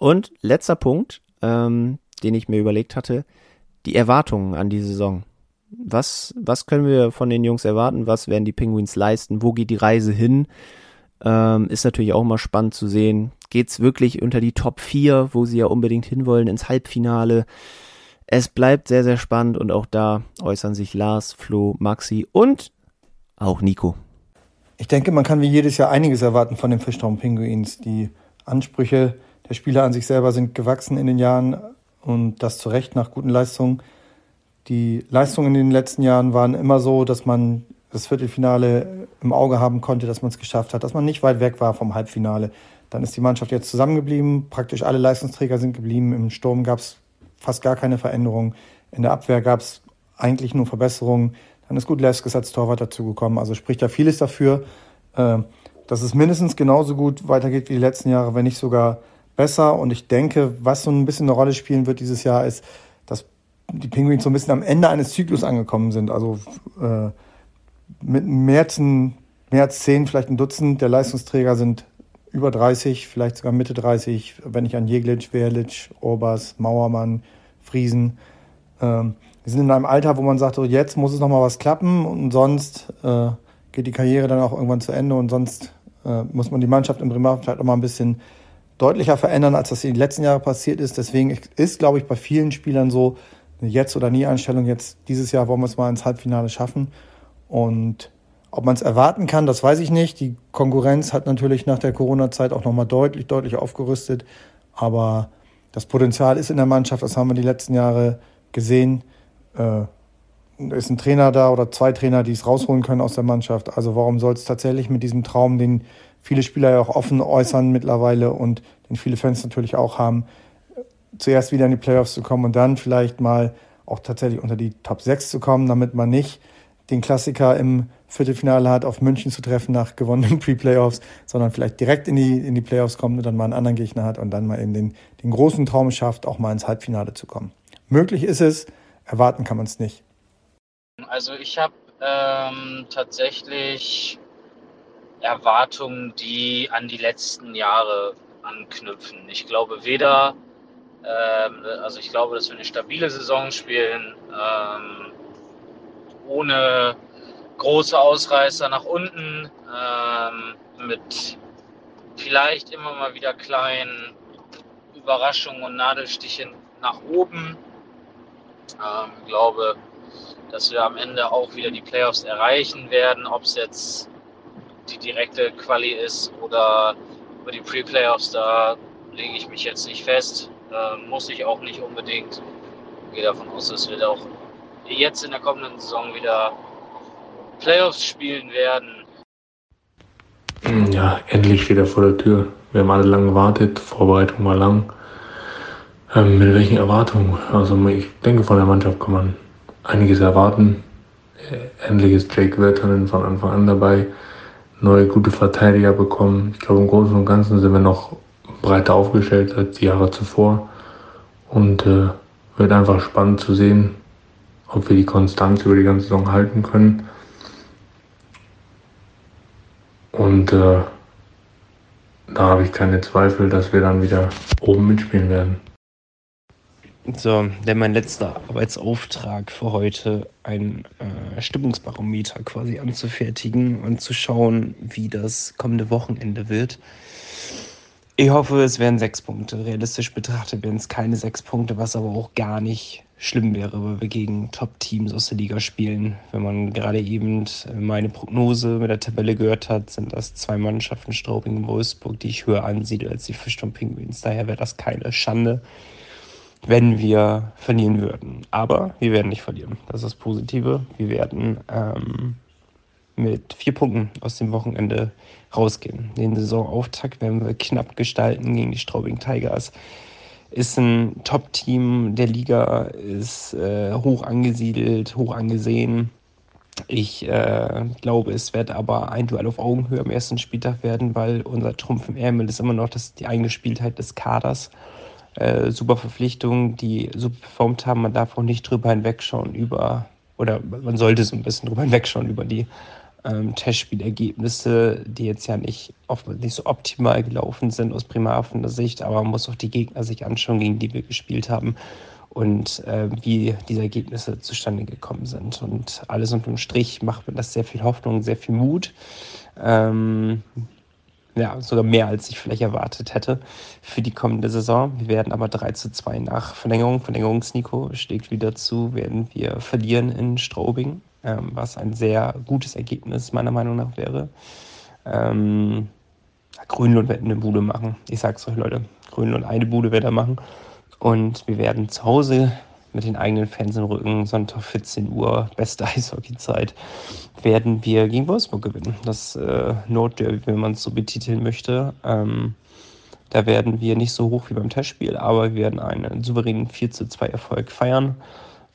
Speaker 1: und letzter Punkt, ähm, den ich mir überlegt hatte die Erwartungen an die Saison. Was, was können wir von den Jungs erwarten? Was werden die Penguins leisten? Wo geht die Reise hin? Ähm, ist natürlich auch mal spannend zu sehen. Geht's wirklich unter die Top 4, wo sie ja unbedingt hinwollen, ins Halbfinale? Es bleibt sehr, sehr spannend und auch da äußern sich Lars, Flo, Maxi und auch Nico.
Speaker 5: Ich denke, man kann wie jedes Jahr einiges erwarten von den Fischtown Penguins. Die Ansprüche der Spieler an sich selber sind gewachsen in den Jahren und das zu Recht nach guten Leistungen. Die Leistungen in den letzten Jahren waren immer so, dass man das Viertelfinale im Auge haben konnte, dass man es geschafft hat, dass man nicht weit weg war vom Halbfinale. Dann ist die Mannschaft jetzt zusammengeblieben. Praktisch alle Leistungsträger sind geblieben. Im Sturm gab es fast gar keine Veränderung. In der Abwehr gab es eigentlich nur Verbesserungen. Dann ist gut Leskes als Torwart dazugekommen. Also spricht ja vieles dafür, äh, dass es mindestens genauso gut weitergeht wie die letzten Jahre, wenn nicht sogar besser. Und ich denke, was so ein bisschen eine Rolle spielen wird dieses Jahr, ist, dass die Penguins so ein bisschen am Ende eines Zyklus angekommen sind. Also äh, mit März, mehr als zehn, vielleicht ein Dutzend der Leistungsträger sind über 30, vielleicht sogar Mitte 30, wenn ich an Jeglic, Verlic, Orbas, Mauermann, Friesen. Ähm, wir sind in einem Alter, wo man sagt, so jetzt muss es nochmal was klappen und sonst äh, geht die Karriere dann auch irgendwann zu Ende und sonst äh, muss man die Mannschaft im Bremerhaven vielleicht auch mal ein bisschen deutlicher verändern, als das in den letzten Jahren passiert ist. Deswegen ist, glaube ich, bei vielen Spielern so eine Jetzt- oder Nie-Einstellung. Jetzt dieses Jahr wollen wir es mal ins Halbfinale schaffen. Und ob man es erwarten kann, das weiß ich nicht. Die Konkurrenz hat natürlich nach der Corona-Zeit auch nochmal deutlich, deutlich aufgerüstet. Aber das Potenzial ist in der Mannschaft, das haben wir die letzten Jahre gesehen. Äh, ist ein Trainer da oder zwei Trainer, die es rausholen können aus der Mannschaft. Also warum soll es tatsächlich mit diesem Traum, den viele Spieler ja auch offen äußern mittlerweile und den viele Fans natürlich auch haben, zuerst wieder in die Playoffs zu kommen und dann vielleicht mal auch tatsächlich unter die Top 6 zu kommen, damit man nicht den Klassiker im Viertelfinale hat, auf München zu treffen nach gewonnenen <laughs> Pre-Playoffs, sondern vielleicht direkt in die, in die Playoffs kommt und dann mal einen anderen Gegner hat und dann mal eben den, den großen Traum schafft, auch mal ins Halbfinale zu kommen. Möglich ist es, erwarten kann man es nicht.
Speaker 6: Also ich habe ähm, tatsächlich Erwartungen, die an die letzten Jahre anknüpfen. Ich glaube weder, ähm, also ich glaube, dass wir eine stabile Saison spielen, ähm, ohne große Ausreißer nach unten, ähm, mit vielleicht immer mal wieder kleinen Überraschungen und Nadelstichen nach oben. Ähm, glaube, dass wir am Ende auch wieder die Playoffs erreichen werden, ob es jetzt die direkte Quali ist oder über die Pre-Playoffs, da lege ich mich jetzt nicht fest. Äh, muss ich auch nicht unbedingt. Ich gehe davon aus, dass wir auch jetzt in der kommenden Saison wieder Playoffs spielen werden.
Speaker 7: Ja, endlich steht er vor der Tür. Wir haben alle lange gewartet, Vorbereitung war lang. Ähm, mit welchen Erwartungen? Also ich denke, von der Mannschaft kann man einiges erwarten. Äh, endlich ist Jake Wirtanen von Anfang an dabei. Neue gute Verteidiger bekommen. Ich glaube, im Großen und Ganzen sind wir noch breiter aufgestellt als die Jahre zuvor. Und äh, wird einfach spannend zu sehen, ob wir die Konstanz über die ganze Saison halten können. Und äh, da habe ich keine Zweifel, dass wir dann wieder oben mitspielen werden.
Speaker 3: So, denn mein letzter Arbeitsauftrag für heute, ein äh, Stimmungsbarometer quasi anzufertigen und zu schauen, wie das kommende Wochenende wird. Ich hoffe, es werden sechs Punkte. Realistisch betrachtet werden es keine sechs Punkte, was aber auch gar nicht schlimm wäre, weil wir gegen Top-Teams aus der Liga spielen. Wenn man gerade eben meine Prognose mit der Tabelle gehört hat, sind das zwei Mannschaften, Straubing und Wolfsburg, die ich höher ansiedle als die Fischton Penguins. Daher wäre das keine Schande wenn wir verlieren würden. Aber wir werden nicht verlieren. Das ist das Positive. Wir werden ähm, mit vier Punkten aus dem Wochenende rausgehen. Den Saisonauftakt werden wir knapp gestalten gegen die Straubing Tigers. Ist ein Top-Team der Liga, ist äh, hoch angesiedelt, hoch angesehen. Ich äh, glaube, es wird aber ein Duell auf Augenhöhe am ersten Spieltag werden, weil unser Trumpf im Ärmel ist immer noch das, die Eingespieltheit des Kaders äh, super Verpflichtungen, die super performt haben. Man darf auch nicht drüber hinwegschauen über, oder man sollte so ein bisschen drüber hinwegschauen über die ähm, Testspielergebnisse, die jetzt ja nicht, oft nicht so optimal gelaufen sind aus primarhafter Sicht, aber man muss auch die Gegner sich anschauen, gegen die wir gespielt haben und äh, wie diese Ergebnisse zustande gekommen sind. Und alles unterm Strich macht mir das sehr viel Hoffnung, sehr viel Mut. Ähm, ja, sogar mehr als ich vielleicht erwartet hätte für die kommende Saison. Wir werden aber 3 zu 2 nach Verlängerung, Verlängerungsnico schlägt wieder zu, werden wir verlieren in Straubing, ähm, was ein sehr gutes Ergebnis meiner Meinung nach wäre. Ähm, Grünlund wird eine Bude machen. Ich sag's euch, Leute. Grünlund eine Bude wird er machen. Und wir werden zu Hause mit den eigenen Fans im Rücken, Sonntag 14 Uhr, beste Eishockey-Zeit, werden wir gegen Wolfsburg gewinnen. Das äh, Nordderby, wenn man es so betiteln möchte. Ähm, da werden wir nicht so hoch wie beim Testspiel, aber wir werden einen souveränen 4 zu 2 Erfolg feiern.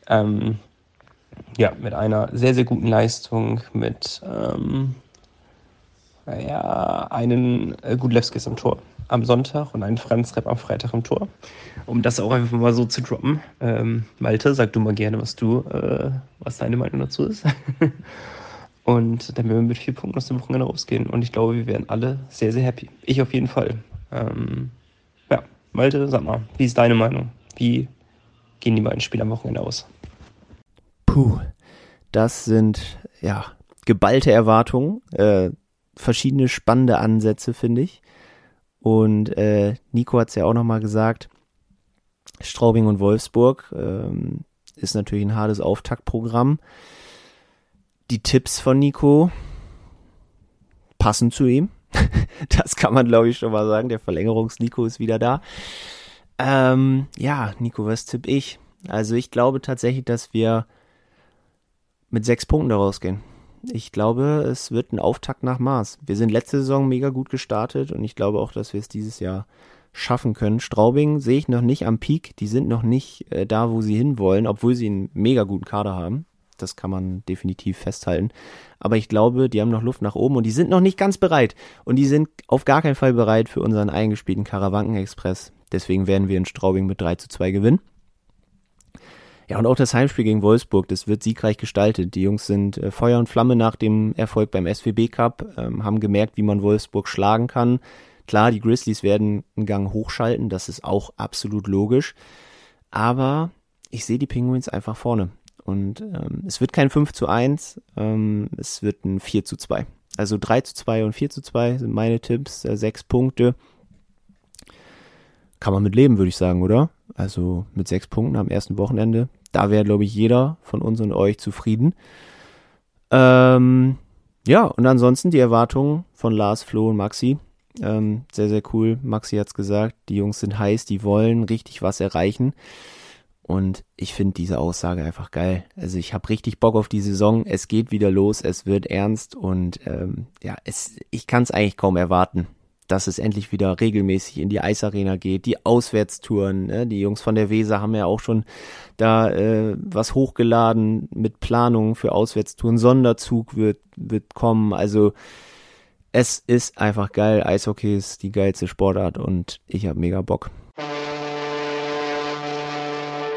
Speaker 3: Ähm, ja, mit einer sehr, sehr guten Leistung, mit ähm, ja, einen äh, Gudlewskis am Tor am Sonntag und einen Franz Repp am Freitag im Tor. Um das auch einfach mal so zu droppen. Ähm, Malte, sag du mal gerne, was du, äh, was deine Meinung dazu ist. <laughs> und dann werden wir mit vier Punkten aus dem Wochenende rausgehen. Und ich glaube, wir werden alle sehr, sehr happy. Ich auf jeden Fall. Ähm, ja, Malte, sag mal, wie ist deine Meinung? Wie gehen die beiden Spiele am Wochenende aus? Puh, das sind ja geballte Erwartungen, äh, verschiedene spannende Ansätze, finde ich. Und äh, Nico hat es ja auch nochmal gesagt, Straubing und Wolfsburg ähm, ist natürlich ein hartes Auftaktprogramm. Die Tipps von Nico passen zu ihm. <laughs> das kann man, glaube ich, schon mal sagen. Der Verlängerungs-Nico ist wieder da. Ähm, ja, Nico, was tipp ich? Also ich glaube tatsächlich, dass wir
Speaker 1: mit sechs Punkten daraus gehen. Ich glaube, es wird ein Auftakt nach Maß. Wir sind letzte Saison mega gut gestartet und ich glaube auch, dass wir es dieses Jahr schaffen können. Straubing sehe ich noch nicht am Peak. Die sind noch nicht äh, da, wo sie hinwollen, obwohl sie einen mega guten Kader haben. Das kann man definitiv festhalten. Aber ich glaube, die haben noch Luft nach oben und die sind noch nicht ganz bereit. Und die sind auf gar keinen Fall bereit für unseren eingespielten Karawanken-Express. Deswegen werden wir in Straubing mit 3 zu 2 gewinnen. Ja, und auch das Heimspiel gegen Wolfsburg, das wird siegreich gestaltet. Die Jungs sind äh, Feuer und Flamme nach dem Erfolg beim SWB Cup, ähm, haben gemerkt, wie man Wolfsburg schlagen kann. Klar, die Grizzlies werden einen Gang hochschalten, das ist auch absolut logisch. Aber ich sehe die Penguins einfach vorne. Und ähm, es wird kein 5 zu 1, ähm, es wird ein 4 zu 2. Also 3 zu 2 und 4 zu 2 sind meine Tipps, äh, sechs Punkte. Kann man mit leben, würde ich sagen, oder? Also mit sechs Punkten am ersten Wochenende. Da wäre, glaube ich, jeder von uns und euch zufrieden. Ähm, ja, und ansonsten die Erwartungen von Lars, Flo und Maxi. Ähm, sehr, sehr cool. Maxi hat's gesagt, die Jungs sind heiß, die wollen richtig was erreichen. Und ich finde diese Aussage einfach geil. Also ich habe richtig Bock auf die Saison. Es geht wieder los, es wird ernst und ähm, ja, es, ich kann es eigentlich kaum erwarten, dass es endlich wieder regelmäßig in die Eisarena geht. Die Auswärtstouren, ne? die Jungs von der Weser haben ja auch schon da äh, was hochgeladen mit Planungen für Auswärtstouren. Sonderzug wird, wird kommen. Also es ist einfach geil. Eishockey ist die geilste Sportart und ich habe mega Bock.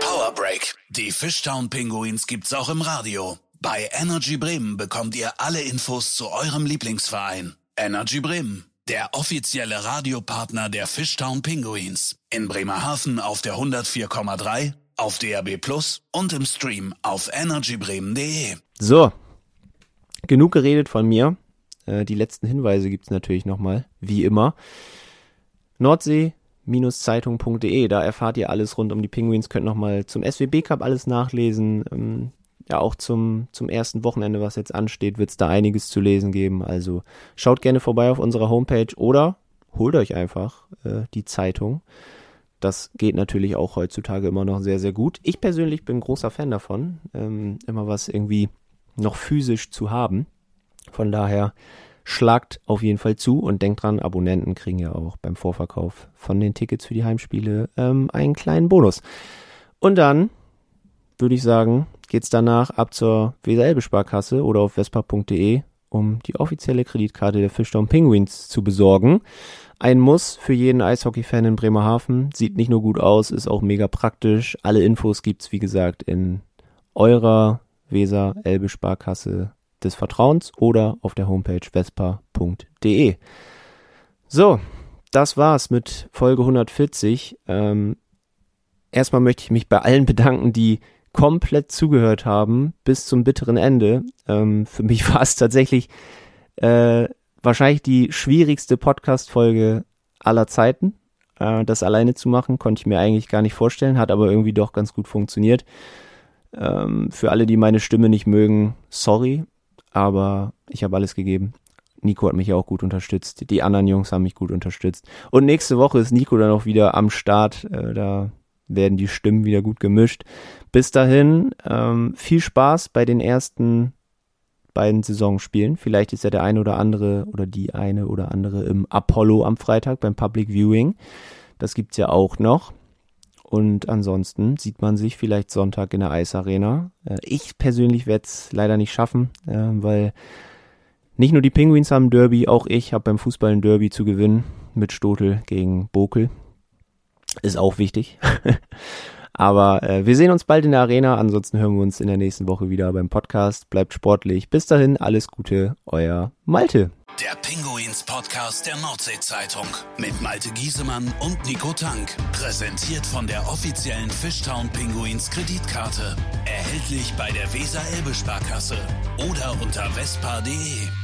Speaker 2: Power Break. Die Fishtown Pinguins gibt's auch im Radio. Bei Energy Bremen bekommt ihr alle Infos zu eurem Lieblingsverein. Energy Bremen, der offizielle Radiopartner der Fishtown Pinguins. In Bremerhaven auf der 104,3, auf DAB Plus und im Stream auf energybremen.de.
Speaker 1: So, genug geredet von mir. Äh, die letzten Hinweise gibt's natürlich nochmal, wie immer. Nordsee-zeitung.de, da erfahrt ihr alles rund um die Penguins, könnt nochmal zum SWB Cup alles nachlesen. Ja, auch zum, zum ersten Wochenende, was jetzt ansteht, wird's da einiges zu lesen geben. Also schaut gerne vorbei auf unserer Homepage oder holt euch einfach äh, die Zeitung. Das geht natürlich auch heutzutage immer noch sehr, sehr gut. Ich persönlich bin großer Fan davon, ähm, immer was irgendwie noch physisch zu haben. Von daher schlagt auf jeden Fall zu und denkt dran, Abonnenten kriegen ja auch beim Vorverkauf von den Tickets für die Heimspiele ähm, einen kleinen Bonus. Und dann würde ich sagen, geht's danach ab zur Weser-Elbe-Sparkasse oder auf vespa.de, um die offizielle Kreditkarte der Fischtown Penguins zu besorgen. Ein Muss für jeden Eishockey-Fan in Bremerhaven. Sieht nicht nur gut aus, ist auch mega praktisch. Alle Infos gibt's wie gesagt, in eurer Weser-Elbe-Sparkasse des Vertrauens oder auf der Homepage vespa.de. So, das war's mit Folge 140. Ähm, erstmal möchte ich mich bei allen bedanken, die komplett zugehört haben bis zum bitteren Ende. Ähm, für mich <laughs> war es tatsächlich äh, wahrscheinlich die schwierigste Podcast-Folge aller Zeiten. Äh, das alleine zu machen, konnte ich mir eigentlich gar nicht vorstellen, hat aber irgendwie doch ganz gut funktioniert. Ähm, für alle, die meine Stimme nicht mögen, sorry aber ich habe alles gegeben. Nico hat mich auch gut unterstützt. Die anderen Jungs haben mich gut unterstützt. Und nächste Woche ist Nico dann auch wieder am Start. Äh, da werden die Stimmen wieder gut gemischt. Bis dahin, ähm, viel Spaß bei den ersten beiden Saisonspielen. Vielleicht ist ja der eine oder andere oder die eine oder andere im Apollo am Freitag beim Public Viewing. Das gibt's ja auch noch. Und ansonsten sieht man sich vielleicht Sonntag in der Eisarena. Äh, ich persönlich werde es leider nicht schaffen, äh, weil nicht nur die Penguins haben Derby, auch ich habe beim Fußball ein Derby zu gewinnen mit Stotel gegen Bokel. Ist auch wichtig. <laughs> Aber äh, wir sehen uns bald in der Arena. Ansonsten hören wir uns in der nächsten Woche wieder beim Podcast. Bleibt sportlich. Bis dahin, alles Gute, euer Malte.
Speaker 2: Der Pinguins Podcast der Nordsee-Zeitung mit Malte Giesemann und Nico Tank. Präsentiert von der offiziellen Fishtown Pinguins Kreditkarte. Erhältlich bei der Weser-Elbe-Sparkasse oder unter vespa.de.